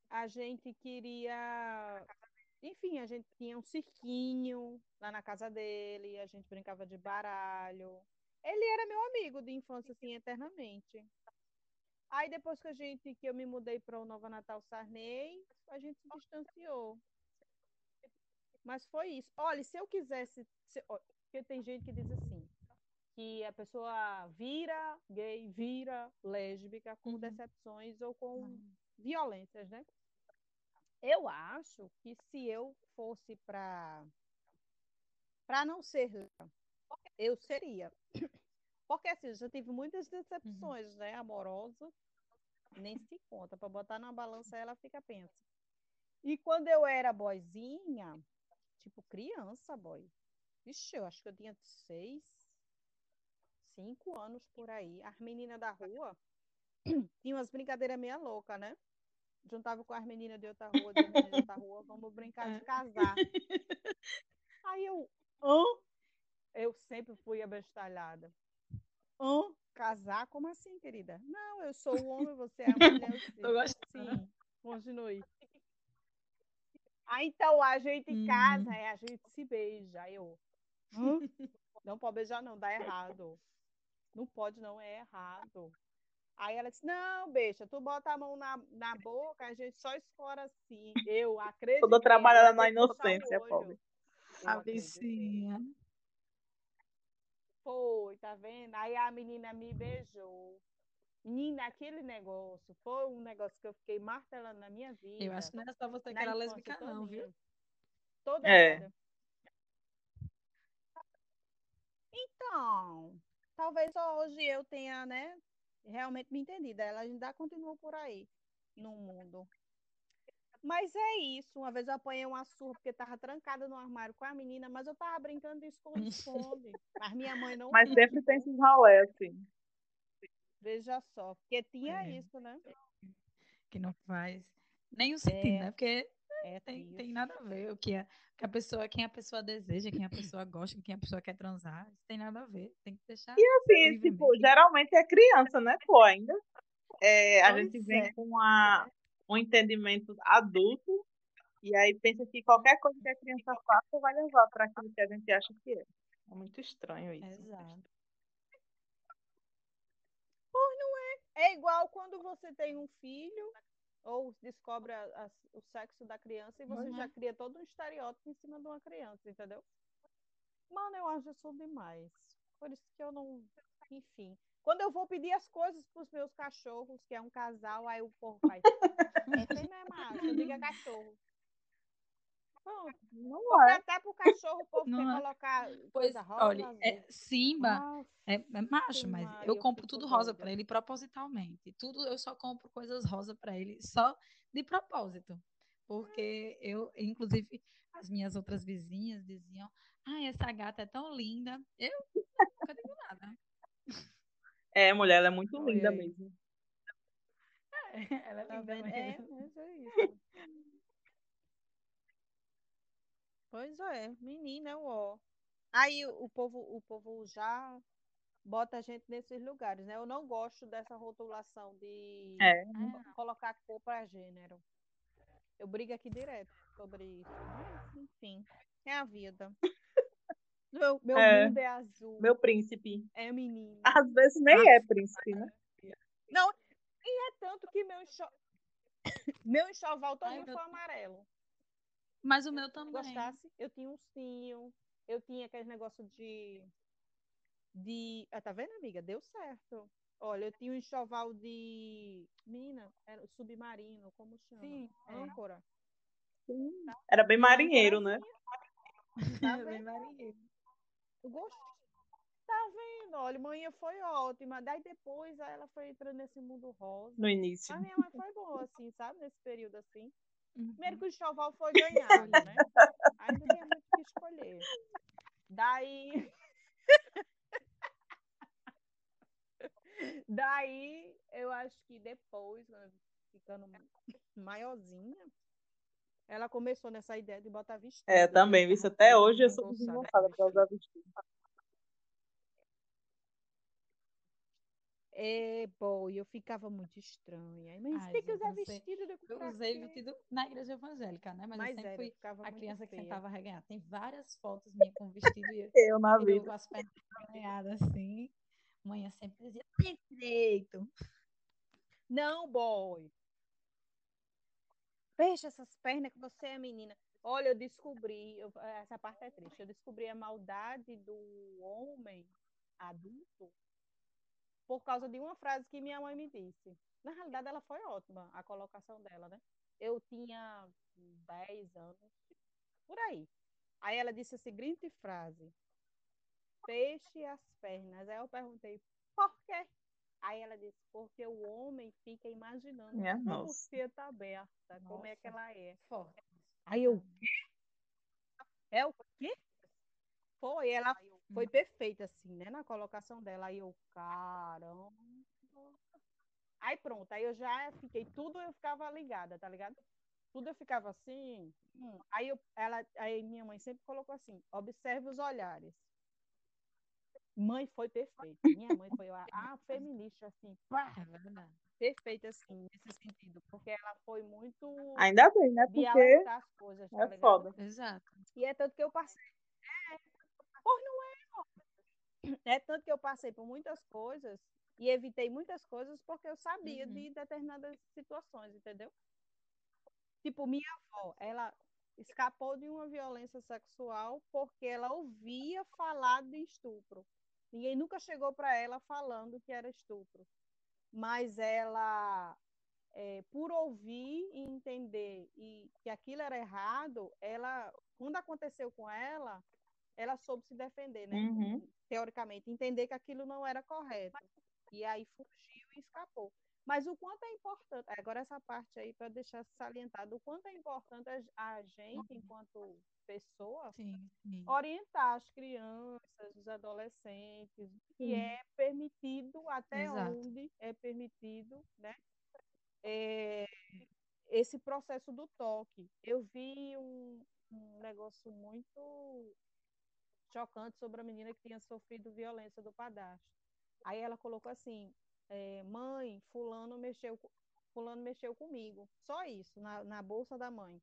a gente queria. Enfim, a gente tinha um cirquinho lá na casa dele, a gente brincava de baralho. Ele era meu amigo de infância, assim, eternamente. Aí depois que a gente, que eu me mudei para o Nova Natal Sarney, a gente se distanciou. Mas foi isso. Olha, se eu quisesse. se- porque tem gente que diz assim, que a pessoa vira gay, vira lésbica com Uhum. decepções ou com violências, né? Eu acho que se eu fosse para para não ser eu seria. Porque assim, eu já tive muitas decepções, né, amorosas, nem se conta, para botar na balança ela fica pensa. E quando eu era boizinha, tipo criança, boy. Vixe, eu acho que eu tinha seis, cinco anos por aí. As meninas da rua tinham umas brincadeiras meia louca, né? Juntava com as meninas de outra rua, de meninas de outra rua, vamos brincar de casar. Aí eu, hã? Eu sempre fui abestalhada. Hã? Casar? Como assim, querida? Não, eu sou o homem, você é a mulher. Eu, gostando. Sim, continue. Aí então a gente Uhum. casa, aí a gente se beija. Aí eu, hã? Não pode beijar, não, dá errado. Não pode, não, é errado. Aí ela disse: Não, beixa, tu bota a mão na, na boca, a gente só escora assim. Eu acredito. Toda trabalhada na inocência, pobre. A vizinha. Foi, tá vendo? Aí a menina me beijou. Menina, aquele negócio foi um negócio que eu fiquei martelando na minha vida. Eu acho que não era só você que era lésbica, não, viu? Toda É. Então, talvez só hoje eu tenha, né, realmente me entendido. Ela ainda continua por aí no mundo. Mas é isso. Uma vez eu apanhei uma surra porque tava trancada no armário com a menina, mas eu tava brincando de esconde-esconde. Mas minha mãe não Mas sempre tem esses rolê, assim. Veja só, porque tinha É. isso, né? Que não faz nenhum sentido, É. né? Porque É tem, tem nada a ver o que a, que a pessoa, quem a pessoa deseja, quem a pessoa gosta, quem a pessoa quer transar. Isso tem nada a ver. Tem que deixar. Assim, livre tipo, mesmo. geralmente é criança, né, pô, ainda. É, a Pois gente vem é. com a, um entendimento adulto e aí pensa que qualquer coisa que a criança faça vai levar para aquilo que a gente acha que é. É muito estranho isso. Exato. É igual quando você tem um filho ou descobre a- a- o sexo da criança e você Uhum. já cria todo um estereótipo em cima de uma criança, entendeu? Mano, eu acho isso demais. Por isso que eu não. Enfim. Quando eu vou pedir as coisas pros meus cachorros, que é um casal, aí o povo faz. É fêmea é macho, eu digo é cachorro. Pronto. Não Porque é. até pro cachorro o povo Não quer é. colocar Pois, coisa rosa. olha, é. Simba Nossa, é, é macho, mas Maria, eu eu compro fico tudo rosa pra ele propositalmente. Tudo eu só compro coisas rosa pra ele só de propósito. Porque eu, inclusive, as minhas outras vizinhas diziam: Ai, essa gata é tão linda. Eu nunca digo nada. É, mulher, ela é muito Olha linda aí. mesmo. Ela é tá linda vendo? É, mesmo. mas é isso. Pois é, menina, ó. Aí o povo, o povo já bota a gente nesses lugares, né? Eu não gosto dessa rotulação de É. É, colocar cor para gênero. Eu brigo aqui direto sobre isso. Mas, enfim, é a vida. Meu, meu É. mundo é azul, Meu príncipe. é menino. Às vezes nem Ah, é príncipe, né? Não, e é tanto que meu, enxo... meu enxoval todinho meu- foi amarelo. Mas o meu também. gostasse, eu tinha um ursinho, eu tinha aquele negócio de. de... Ah, tá vendo, amiga? Deu certo. Olha, eu tinha um enxoval de. Menina, era o submarino, como chama? Sim, é. Âncora. Era bem marinheiro, né? Tá Bem marinheiro. Eu gostei. Tá vendo? Olha, manhã foi ótima. Daí depois ela foi entrando nesse mundo rosa. No início. Mas minha mãe foi boa, assim, sabe? Nesse período assim. Uhum. Primeiro que o enxoval foi ganhando, né? Aí não tinha muito o que escolher. Daí. Daí, eu acho que depois, né, ficando maiorzinha, ela começou nessa ideia de botar vestido. É, também, tava Até hoje eu sou com pra usar vestido. É, boy, eu ficava muito estranha. Mas Ai, tem que usar eu vestido de Eu usei quê? vestido na igreja evangélica, né? Mas, Mas eu sempre era, fui ficava a criança que feia. tentava reganhar. Tem várias fotos minhas com vestido e eu, Eu na eu vida. com as pernas arreganhadas assim. Mãe sempre dizia, tem direito. Não, boy. Fecha essas pernas que você é menina. Olha, eu descobri, eu- essa parte é triste, eu descobri a maldade do homem adulto por causa de uma frase que minha mãe me disse. Na realidade, ela foi ótima, a colocação dela, né? Eu tinha 10 anos, por aí. Aí ela disse a seguinte frase: Feche as pernas. Aí eu perguntei, por quê? Aí ela disse, porque o homem fica imaginando Minha como nossa. você tá aberta, como é que Nossa. ela é. Forte. Aí eu, é o quê? Foi, ela foi Hum. perfeita, assim, né, na colocação dela. Aí eu, caramba. Aí pronto, aí eu já fiquei, tudo eu ficava ligada, tá ligado? Tudo eu ficava assim. hum. Aí, eu, ela, aí minha mãe sempre colocou assim: observe os olhares. Mãe foi perfeita. Minha mãe foi a, a feminista, assim, pá, É verdade. perfeita, assim, nesse sentido. Porque ela foi muito Ainda bem, né? Porque coisas, tá é ligado? foda. Exato. E é tanto que eu passei. É, pois não é, É tanto que eu passei por muitas coisas e evitei muitas coisas porque eu sabia Uhum. de determinadas situações, entendeu? Tipo, minha avó, ela escapou de uma violência sexual porque ela ouvia falar de estupro. Ninguém nunca chegou para ela falando que era estupro. Mas ela, é, por ouvir e entender e que aquilo era errado, ela, quando aconteceu com ela, ela soube se defender, né? Uhum. Teoricamente, entender que aquilo não era correto. E aí fugiu e escapou. Mas o quanto é importante, agora essa parte aí para deixar salientado, o quanto é importante a, gente, enquanto pessoa, Sim, sim. orientar as crianças, os adolescentes, que é permitido, até Exato. onde é permitido, né? É, esse processo do toque. Eu vi um, um negócio muito chocante sobre a menina que tinha sofrido violência do padrasto. Aí ela colocou assim, é, mãe, fulano mexeu, fulano mexeu comigo. Só isso, na, na bolsa da mãe.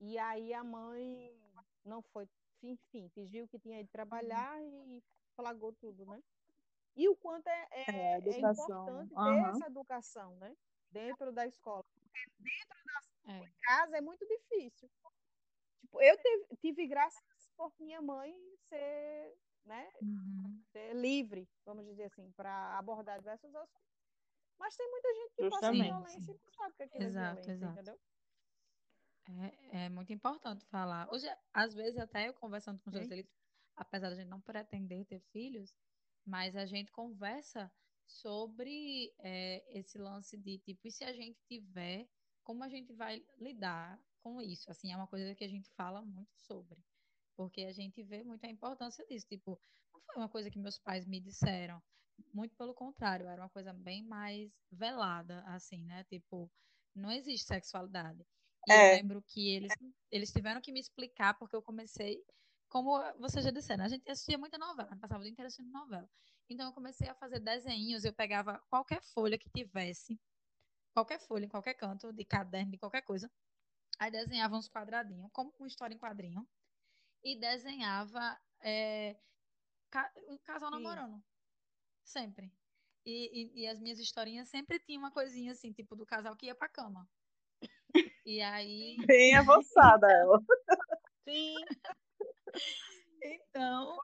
E aí a mãe não foi, enfim, fingiu que tinha ido trabalhar e flagou tudo, né? E o quanto é, é, É, é educação. importante ter Aham. essa educação, né? Dentro da escola. Porque dentro da É. casa é muito difícil. Tipo, eu tive, tive graças por minha mãe ser, né, Uhum. ser livre, vamos dizer assim, para abordar diversos assuntos. Mas tem muita gente que passa Justamente. violência Sim, e não sabe o que aquilo é Exato, violência, exato. entendeu? É, é muito importante falar. Hoje, às vezes, até eu conversando com o Sim. Joselito, apesar de a gente não pretender ter filhos, mas a gente conversa sobre é, esse lance de, tipo, e se a gente tiver, como a gente vai lidar com isso? Assim, é uma coisa que a gente fala muito sobre. Porque a gente vê muito a importância disso. Tipo, não foi uma coisa que meus pais me disseram. Muito pelo contrário, era uma coisa bem mais velada, assim, né? Tipo, não existe sexualidade. E eu É. lembro que eles, eles tiveram que me explicar, porque eu comecei, como você já disse, né? A gente assistia muita novela, passava o dia inteiro assistindo novela. Então eu comecei a fazer desenhos, eu pegava qualquer folha que tivesse, qualquer folha, em qualquer canto, de caderno, de qualquer coisa. Aí desenhava uns quadradinhos, como uma história em quadrinho, e desenhava é, ca- um casal Sim. namorando. Sempre. E, e, e as minhas historinhas sempre tinham uma coisinha assim, tipo do casal que ia pra cama. E aí, Bem avançada ela. Sim, então,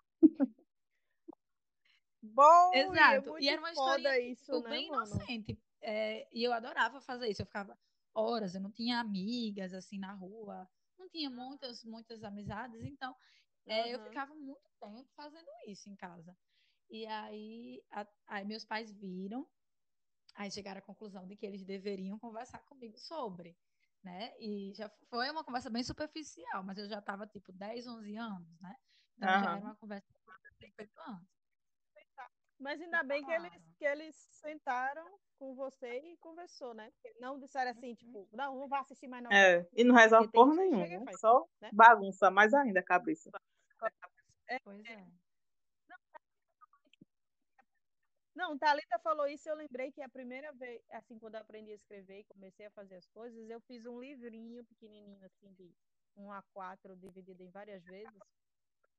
bom, e é exato. muito E era uma foda historinha isso, tipo, né, bem mano? inocente. É, e eu adorava fazer isso. Eu ficava horas, eu não tinha amigas assim na rua, não tinha muitas, muitas amizades, então é, eu Aham. ficava muito tempo fazendo isso em casa. E aí, a- aí meus pais viram, aí chegaram à conclusão de que eles deveriam conversar comigo sobre, né? E já foi uma conversa bem superficial, mas eu já estava tipo 10, 11 anos, né? Então já Aham. era uma conversa eu tinha feito antes. Mas ainda bem que eles, Claro. que eles sentaram com você e conversou, né? Porque Não disseram assim, tipo, não, não vá assistir mais novela. É, e não resolve porra nenhuma, né? faz, Só né? bagunça mais ainda a cabeça. Pois é. Não, Thalita falou isso, eu lembrei que a primeira vez, assim, quando eu aprendi a escrever e comecei a fazer as coisas, eu fiz um livrinho pequenininho, assim, de 1 a 4, dividido em várias vezes.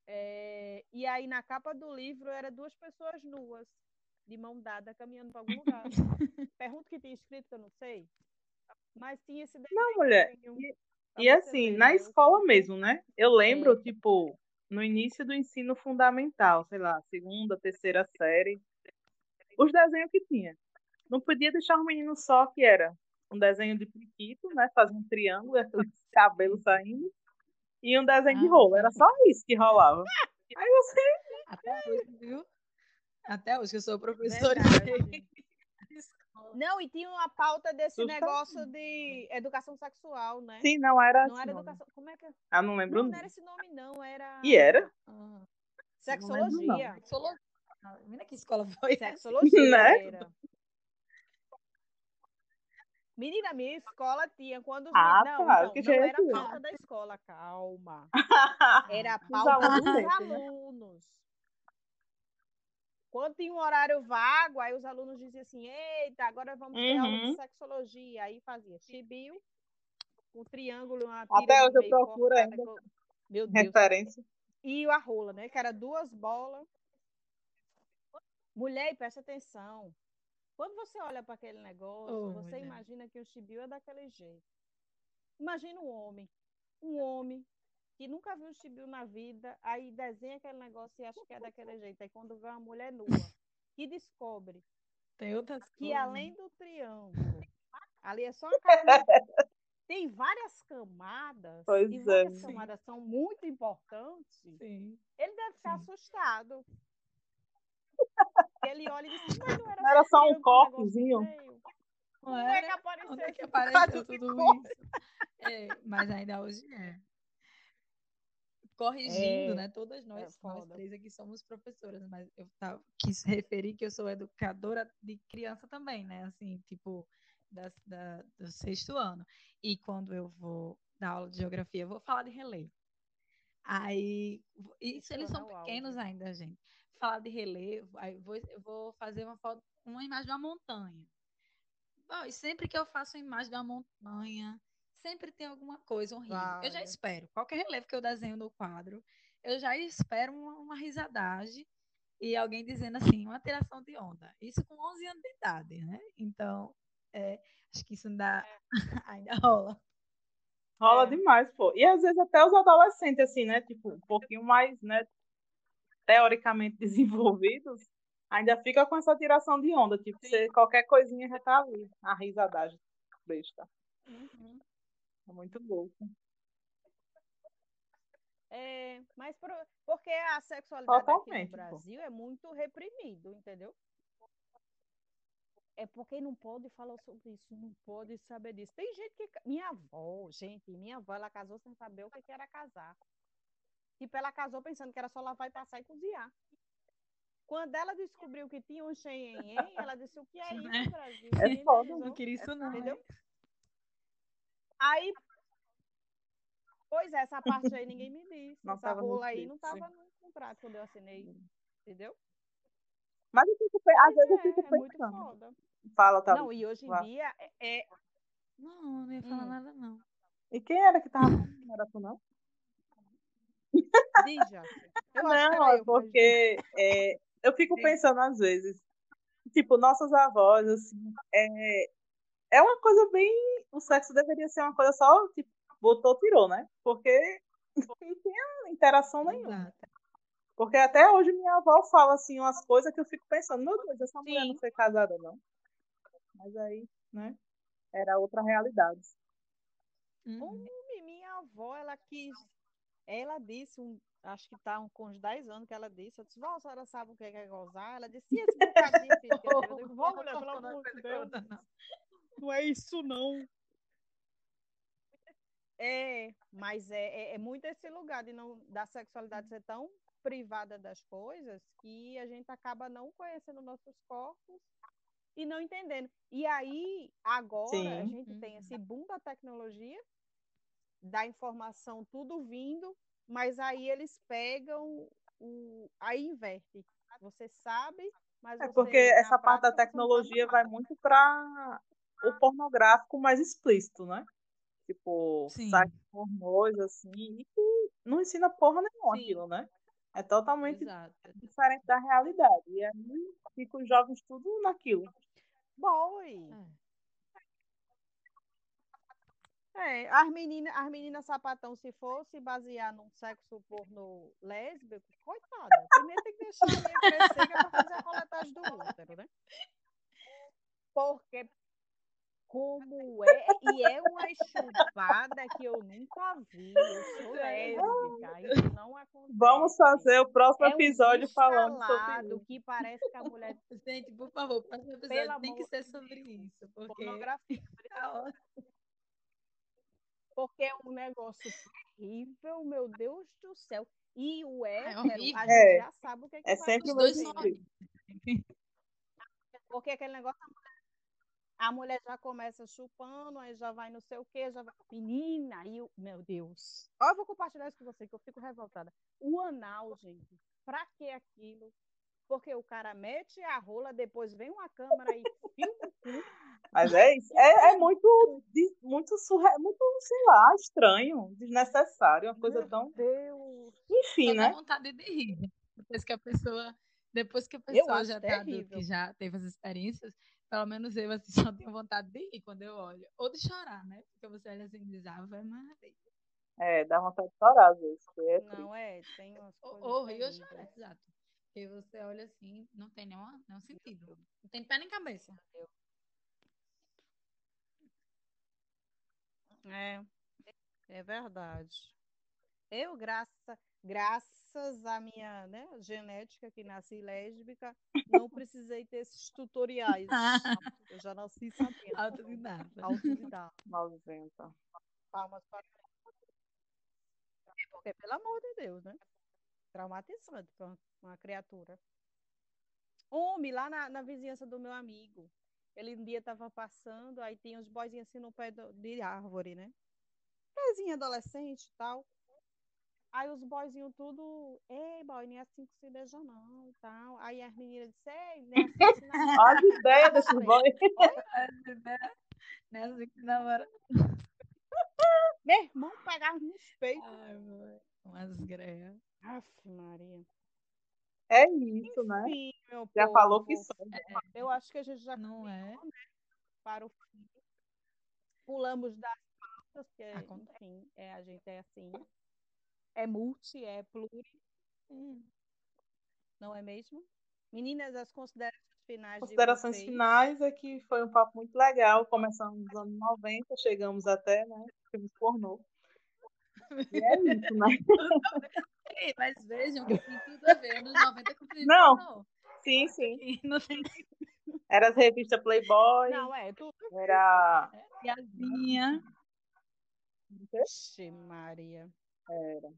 É, e aí, na capa do livro, era duas pessoas nuas, de mão dada, caminhando para algum lugar. Pergunto o que tinha escrito, que eu não sei. Mas tinha esse Não, mulher. desenho E, e assim, ver, na né? Escola mesmo, né? Eu lembro, É. tipo, no início do ensino fundamental, sei lá, segunda, terceira série, os desenhos que tinha. Não podia deixar o menino só, que era um desenho de priquito, né? Fazia um triângulo, aqueles cabelos saindo, e um desenho de Ah, rolo. Era só isso que rolava. Aí você. Até hoje, viu? Até hoje que eu sou professora Verdade. de. Não, e tinha uma pauta desse Justamente. negócio de educação sexual, né? Sim, não era Não esse era nome. educação. Como é que. Ah, não lembro. Não, não era esse nome, não. Era. E era? Ah, Não lembro, não. Sexologia. sexologia. Ah, Menina, que escola foi essa? Sexologia Né? era. Menina, minha escola tinha quando Ah. Não, tá, então, que não era a tinha. pauta da escola, calma. Era a Dos pauta alunos dos alunos. Quando tinha um horário vago, aí os alunos diziam assim: eita, agora vamos ter aula de Uhum. sexologia. Aí fazia chibio, um triângulo, uma Até hoje eu procuro ainda com- Meu Deus. referência. E a rola, né? Que era duas bolas. Mulher, presta atenção. Quando você olha para aquele negócio, Ô, você mulher. imagina que o chibio é daquele jeito. Imagina um homem. Um homem que nunca viu um chibio na vida, aí desenha aquele negócio e acha que é daquele jeito. Aí quando vê uma mulher nua, que descobre Tem outras que coisas. além do triângulo, ali é só uma carne, tem várias camadas, Pois e é. várias Sim. camadas são muito importantes. Sim. Ele deve ficar Sim. Ele olha e diz, mas não era, Não era só um? Não Como é que apareceu Onde é que apareceu tudo isso? É, mas ainda hoje é. Corrigindo, É, né? Todas nós, nós foda. três aqui somos professoras, mas eu tava, quis referir que eu sou educadora de criança também, né? Assim, tipo, da, da- do sexto ano. E quando eu vou dar aula de geografia, eu vou falar de relevo. Aí, isso eles são Funciona o pequenos ainda, gente. Falar de relevo, aí eu vou, eu vou fazer uma foto, uma imagem de uma montanha. Bom, e sempre que eu faço a imagem de uma montanha, sempre tem alguma coisa horrível. Eu já espero. Qualquer relevo que eu desenho no quadro, eu já espero uma, uma risadagem e alguém dizendo assim, uma tiração de onda. Isso com 11 anos de idade, né? Então, é, acho que isso ainda, ainda rola. Rola É. demais, pô. E às vezes até os adolescentes, assim, né? Tipo, um pouquinho mais, né? Teoricamente desenvolvidos, ainda fica com essa tiração de onda. Tipo, você, qualquer coisinha já tá ali. A risadagem besta. Uhum. É muito louco. É, mas por- porque a sexualidade Totalmente, no pô. Brasil é muito reprimido, entendeu? É porque não pode falar sobre isso, não pode saber disso. Tem gente que. Minha avó, gente, minha avó, ela casou sem saber o que era casar. Tipo, ela casou pensando que era só lavar e passar e cozinhar. Quando ela descobriu que tinha um xenhenhen, ela disse, o que é isso, Né? Brasil? É foda, Não avisou." queria isso, não. Entendeu? Aí, pois é, essa parte aí ninguém me disse. Não essa rola aí não estava no contrato quando eu assinei. Entendeu? Mas eu fico, às Pois vezes eu é, fico é muito foda. Fala, tá? Não, e hoje em dia é, é- Não, não ia falar Hum. nada, não. E quem era que tava falando? Não era tu, não? Diz. Eu Não, é eu, mas porque é, eu fico pensando às vezes, tipo, nossas avós, assim, é, é uma coisa bem. O sexo deveria ser uma coisa só, tipo, botou, tirou, né? Porque não tinha interação nenhuma. Porque até hoje minha avó fala assim umas coisas que eu fico pensando, meu Deus, essa mulher não Sim. foi casada, não. Mas aí, né? Era outra realidade. Uhum. Homem, minha avó, ela quis. Ela disse, um, acho que tá um, com uns 10 anos que ela disse. Eu disse, vó, a senhora sabe o que é, é gozar? Ela disse, e esse bocadinho, filho? eu tenho?" Eu digo, vó, mulher, pelo amor de Deus, não é isso, não. É, mas é, é, é muito esse lugar de não, da sexualidade ser tão privada das coisas que a gente acaba não conhecendo nossos corpos e não entendendo. E aí, agora, a Sim. gente tem esse boom da tecnologia, da informação tudo vindo, mas aí eles pegam o. Aí inverte. Você sabe, mas É porque essa parte da tecnologia vai muito para o pornográfico mais explícito, né? Tipo, Sim. sites pornôs, assim, e que não ensina porra nenhuma Sim. aquilo, né? É totalmente Exato. diferente da realidade. E aí fica os jovens tudo naquilo. Boy! É. É, as meninas, as meninas sapatão, se fosse basear num sexo pornô lésbico, coitada. Primeiro tem que deixar a linha crescer que é pra fazer a coletagem do útero, né? Porque como é, e é uma chupada que eu nunca vi. Eu sou lésbica, isso não acontece. Vamos fazer o próximo é um episódio falando sobre isso. que parece que a mulher Gente, por favor, o próximo Pelo episódio tem que ser sobre isso. Porque pornografia. Porque é um negócio terrível, meu Deus do céu. E o hétero, horrível. a gente É. já sabe o que, que É vai sempre Os dois script. Porque aquele negócio, a mulher, a mulher já começa chupando, aí já vai não sei o quê, já vai. Menina, aí, eu- meu Deus. Ó, eu vou compartilhar isso com você, que eu fico revoltada. O anal, gente, pra que aquilo? Porque o cara mete a rola, depois vem uma câmera e. Mas é isso. É, é muito, muito, surre... muito, sei lá, estranho, desnecessário, uma coisa Meu tão. Deus. Enfim, Só dá né? vontade de rir. Depois que a pessoa, depois que a pessoa já tá adulta, já teve as experiências, pelo menos eu assim, só tenho vontade de rir quando eu olho. Ou de chorar, né? Porque você olha assim e diz, ah, vai Maria. É, dá vontade de chorar às vezes. é. Não é, tem umas Ou, coisas ou rir ou chorar, exato. Porque você olha assim, não tem nenhuma, nenhum sentido. Não tem pé nem cabeça. É, é verdade. Eu, graça, graças à minha né, genética, que nasci lésbica, não precisei ter esses tutoriais. Eu já nasci sabendo. Autodidata. Autodidata. Palmas para É Porque, pelo amor de Deus, né? Traumatizante para uma- uma criatura. Homem, lá na, na vizinhança do meu amigo. Ele um dia estava passando, aí tinha uns boizinhos assim no pé do- de árvore, né? Pezinho adolescente e tal. Aí os boizinhos tudo, ei, boy, nem é assim que se beija não, e tal. Aí as meninas disseram, ei, nem é assim que se namora. Olha a ideia desses boys. Né? Assim que na hora. Meu irmão pegava nos peitos. Ai, mãe. Umas greia. Aff, Maria. É isso, né? Enfim, meu Já falou que povo, só. Eu acho que a gente já Não é? para o fim. Pulamos das porque, Acontece. enfim, é, a gente é assim. É multi, é pluri. Não é mesmo? Meninas, as considerações finais de Considerações vocês. finais é que foi um papo muito legal. Começamos nos anos 90, chegamos até, né? Filmes pornô. E é isso, né? Ei, Mas vejam que tem tudo a ver. Anos 90 com Não. pornô. Sim, sim. Não tem Era as revistas Playboy, Não, é tudo. era. piadinha. Vixe, Maria. Era.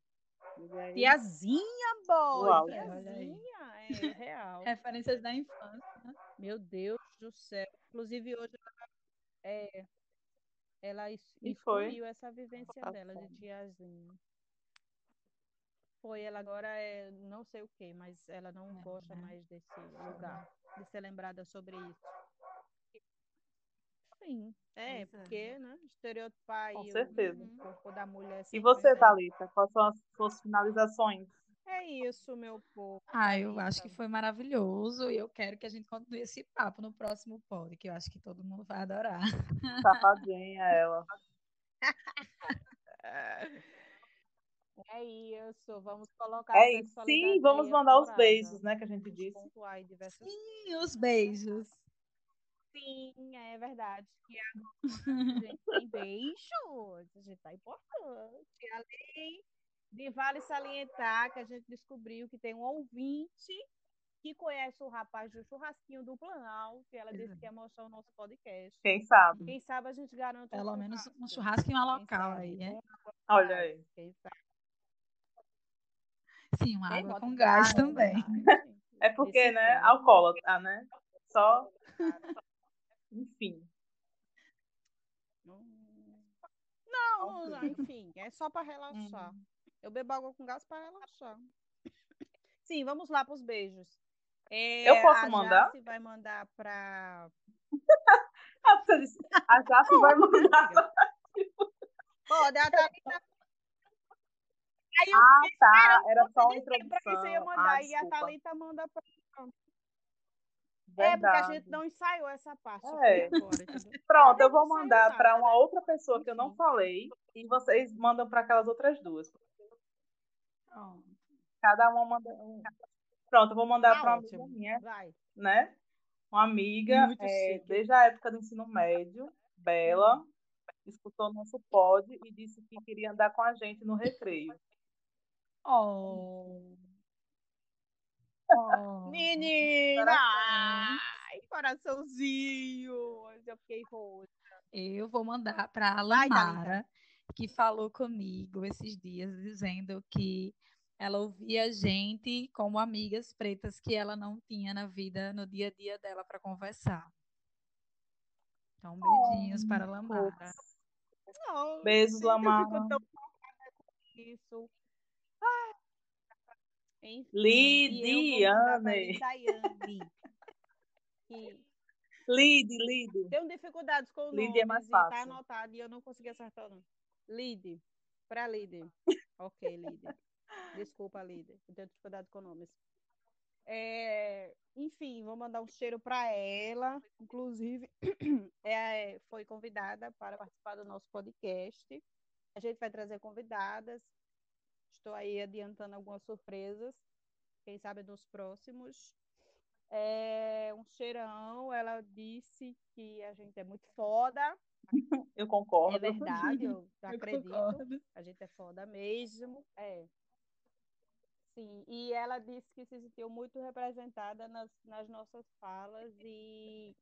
Aí, Tiazinha, boy. Uau. Tiazinha, é real. Referências da infância. né? Meu Deus do céu. Inclusive, hoje ela, é, ela excluiu essa vivência dela de tiazinha. Foi, ela agora é não sei o que, mas ela não É, gosta mais desse lugar, de ser lembrada sobre isso. Sim, é, é. porque, né, estereotipar Com certeza. o corpo da mulher E você, Thalita, quais são as suas finalizações? É isso, meu povo. Ah, eu acho que foi maravilhoso e eu quero que a gente continue esse papo no próximo pod, que eu acho que todo mundo vai adorar. Safadinha, ela. É isso, vamos colocar É isso. Sim, vamos mandar os beijos, né? Que a gente disse. E os beijos. Sim, é verdade. Que agora a gente tem beijos. A gente tá importante. Além de vale salientar que a gente descobriu que tem um ouvinte que conhece o rapaz do churrasquinho do Planalto, que ela disse que ia mostrar o nosso podcast. Quem sabe? Quem sabe a gente garante um Pelo menos um churrasco. churrasco em uma Quem local sabe? aí, né? Um Olha gás, aí. Quem sabe? Sim, uma Quem água com gás água, também. gás, gente. É porque, Esse né? tema. Alcoólatra, né? Só. Enfim. Não, não, enfim, é só para relaxar. Hum. Eu bebo água com gás para relaxar. Sim, vamos lá para os beijos. É, Eu posso a mandar? Jace vai mandar para. A Jace vai mandar. Pode, a Thalita. Aí eu Ah, fiquei tá. Era só uma pra você ia introdução. mandar. Ah, e a. Thalita manda para. É, porque a Verdade. gente não ensaiou essa parte. É. agora? Pronto, eu vou mandar para uma né? outra pessoa que eu não falei e vocês mandam para aquelas outras duas. Pronto. Cada uma manda um. Pronto, eu vou mandar Tá para uma amiga minha, Vai. né? Uma amiga é, desde a época do ensino médio, Bela, escutou nosso pod e disse que queria andar com a gente no recreio. Oh. Oh. Menina! Ai, coraçãozinho! Eu fiquei roxa. Eu vou mandar para a Vai, Thalita. Que falou comigo esses dias, dizendo que ela ouvia a gente como amigas pretas que ela não tinha na vida, no dia a dia dela para conversar. Então, beijinhos para a Lamara. Não, Beijos, Lamara. fico tão isso. Ah. Enfim, e Lidiane. Lide, Lide. tenho dificuldades com Lide é nomes mais e tá fácil. anotado e eu não consegui acertar o nome. Lide, pra Lide. Ok, Lide. Desculpa, Lide. Eu tenho dificuldade com nomes. É, enfim, vou mandar um cheiro para ela. Inclusive, é, foi convidada para participar do nosso podcast. A gente vai trazer convidadas. Estou aí adiantando algumas surpresas. Quem sabe nos próximos. É, um cheirão. Ela disse que a gente é muito foda. Eu É concordo. verdade, eu Eu acredito. concordo. A gente é foda mesmo. É. Sim, e ela disse que se sentiu muito representada nas, nas nossas falas e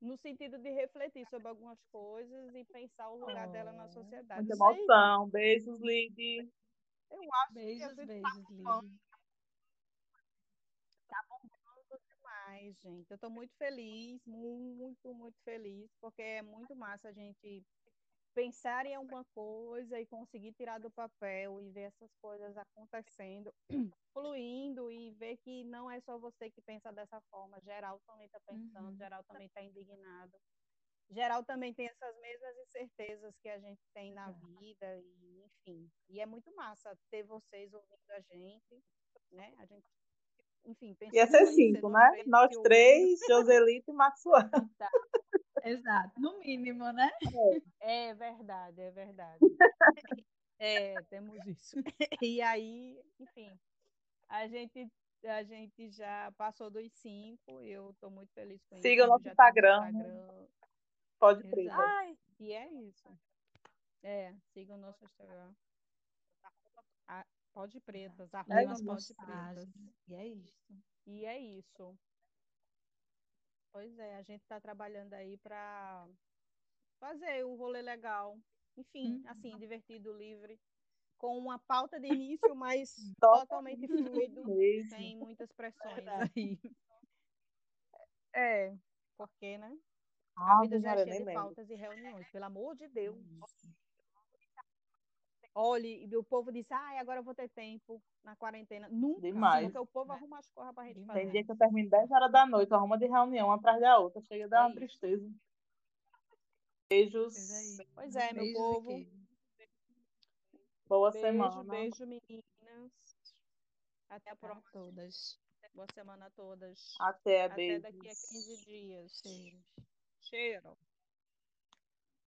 no sentido de refletir sobre algumas coisas e pensar o lugar dela na Oh, sociedade. Muita emoção. Beijos, Lide. eu acho que a Beijos, gente beijos, tá demais, gente. Eu tô muito feliz, muito, muito feliz, porque é muito massa a gente pensar em alguma coisa e conseguir tirar do papel e ver essas coisas acontecendo, fluindo e ver que não é só você que pensa dessa forma, geral também está pensando, Uhum. geral também está indignado. Geral também tem essas mesmas incertezas que a gente tem na vida e enfim. E é muito massa ter vocês ouvindo a gente, né? A gente enfim, Ia ser aí, cinco, né? Nós três, Joselito e Maxwell. Tá. Exato, no mínimo, né? É verdade, é verdade. É, temos isso. E aí, enfim, a gente, a gente já passou dos cinco, eu estou muito feliz com Siga o isso. nosso já temos Instagram. Instagram. Pode crer. Ai, e é isso. É, siga o nosso Instagram. Ah, pode pretas, arroba pode pretas. E é isso. E é isso. Pois é, a gente está trabalhando aí para fazer o rolê legal. Enfim, Uhum. assim, divertido, livre, com uma pauta de início, mas totalmente fluido, Mesmo. sem muitas pressões aí. É, porque, né? A vida já é cheia nem de pautas e reuniões, pelo amor de Deus. Olhe, e o povo disse, ah, agora eu vou ter tempo na quarentena. Nunca, Demais. porque o povo arruma as coisas pra gente Tem fazer. dia que eu termino 10 horas da noite, arruma de reunião uma atrás da outra. Chega a dar É uma tristeza. Beijos. Pois é isso. Pois é, meu Beijos povo. Boa Beijo, semana. beijo, meninas. Até a próxima. todas. Boa semana a todas. Até, Até beijo. daqui a 15 dias. Cheiro. Cheiro.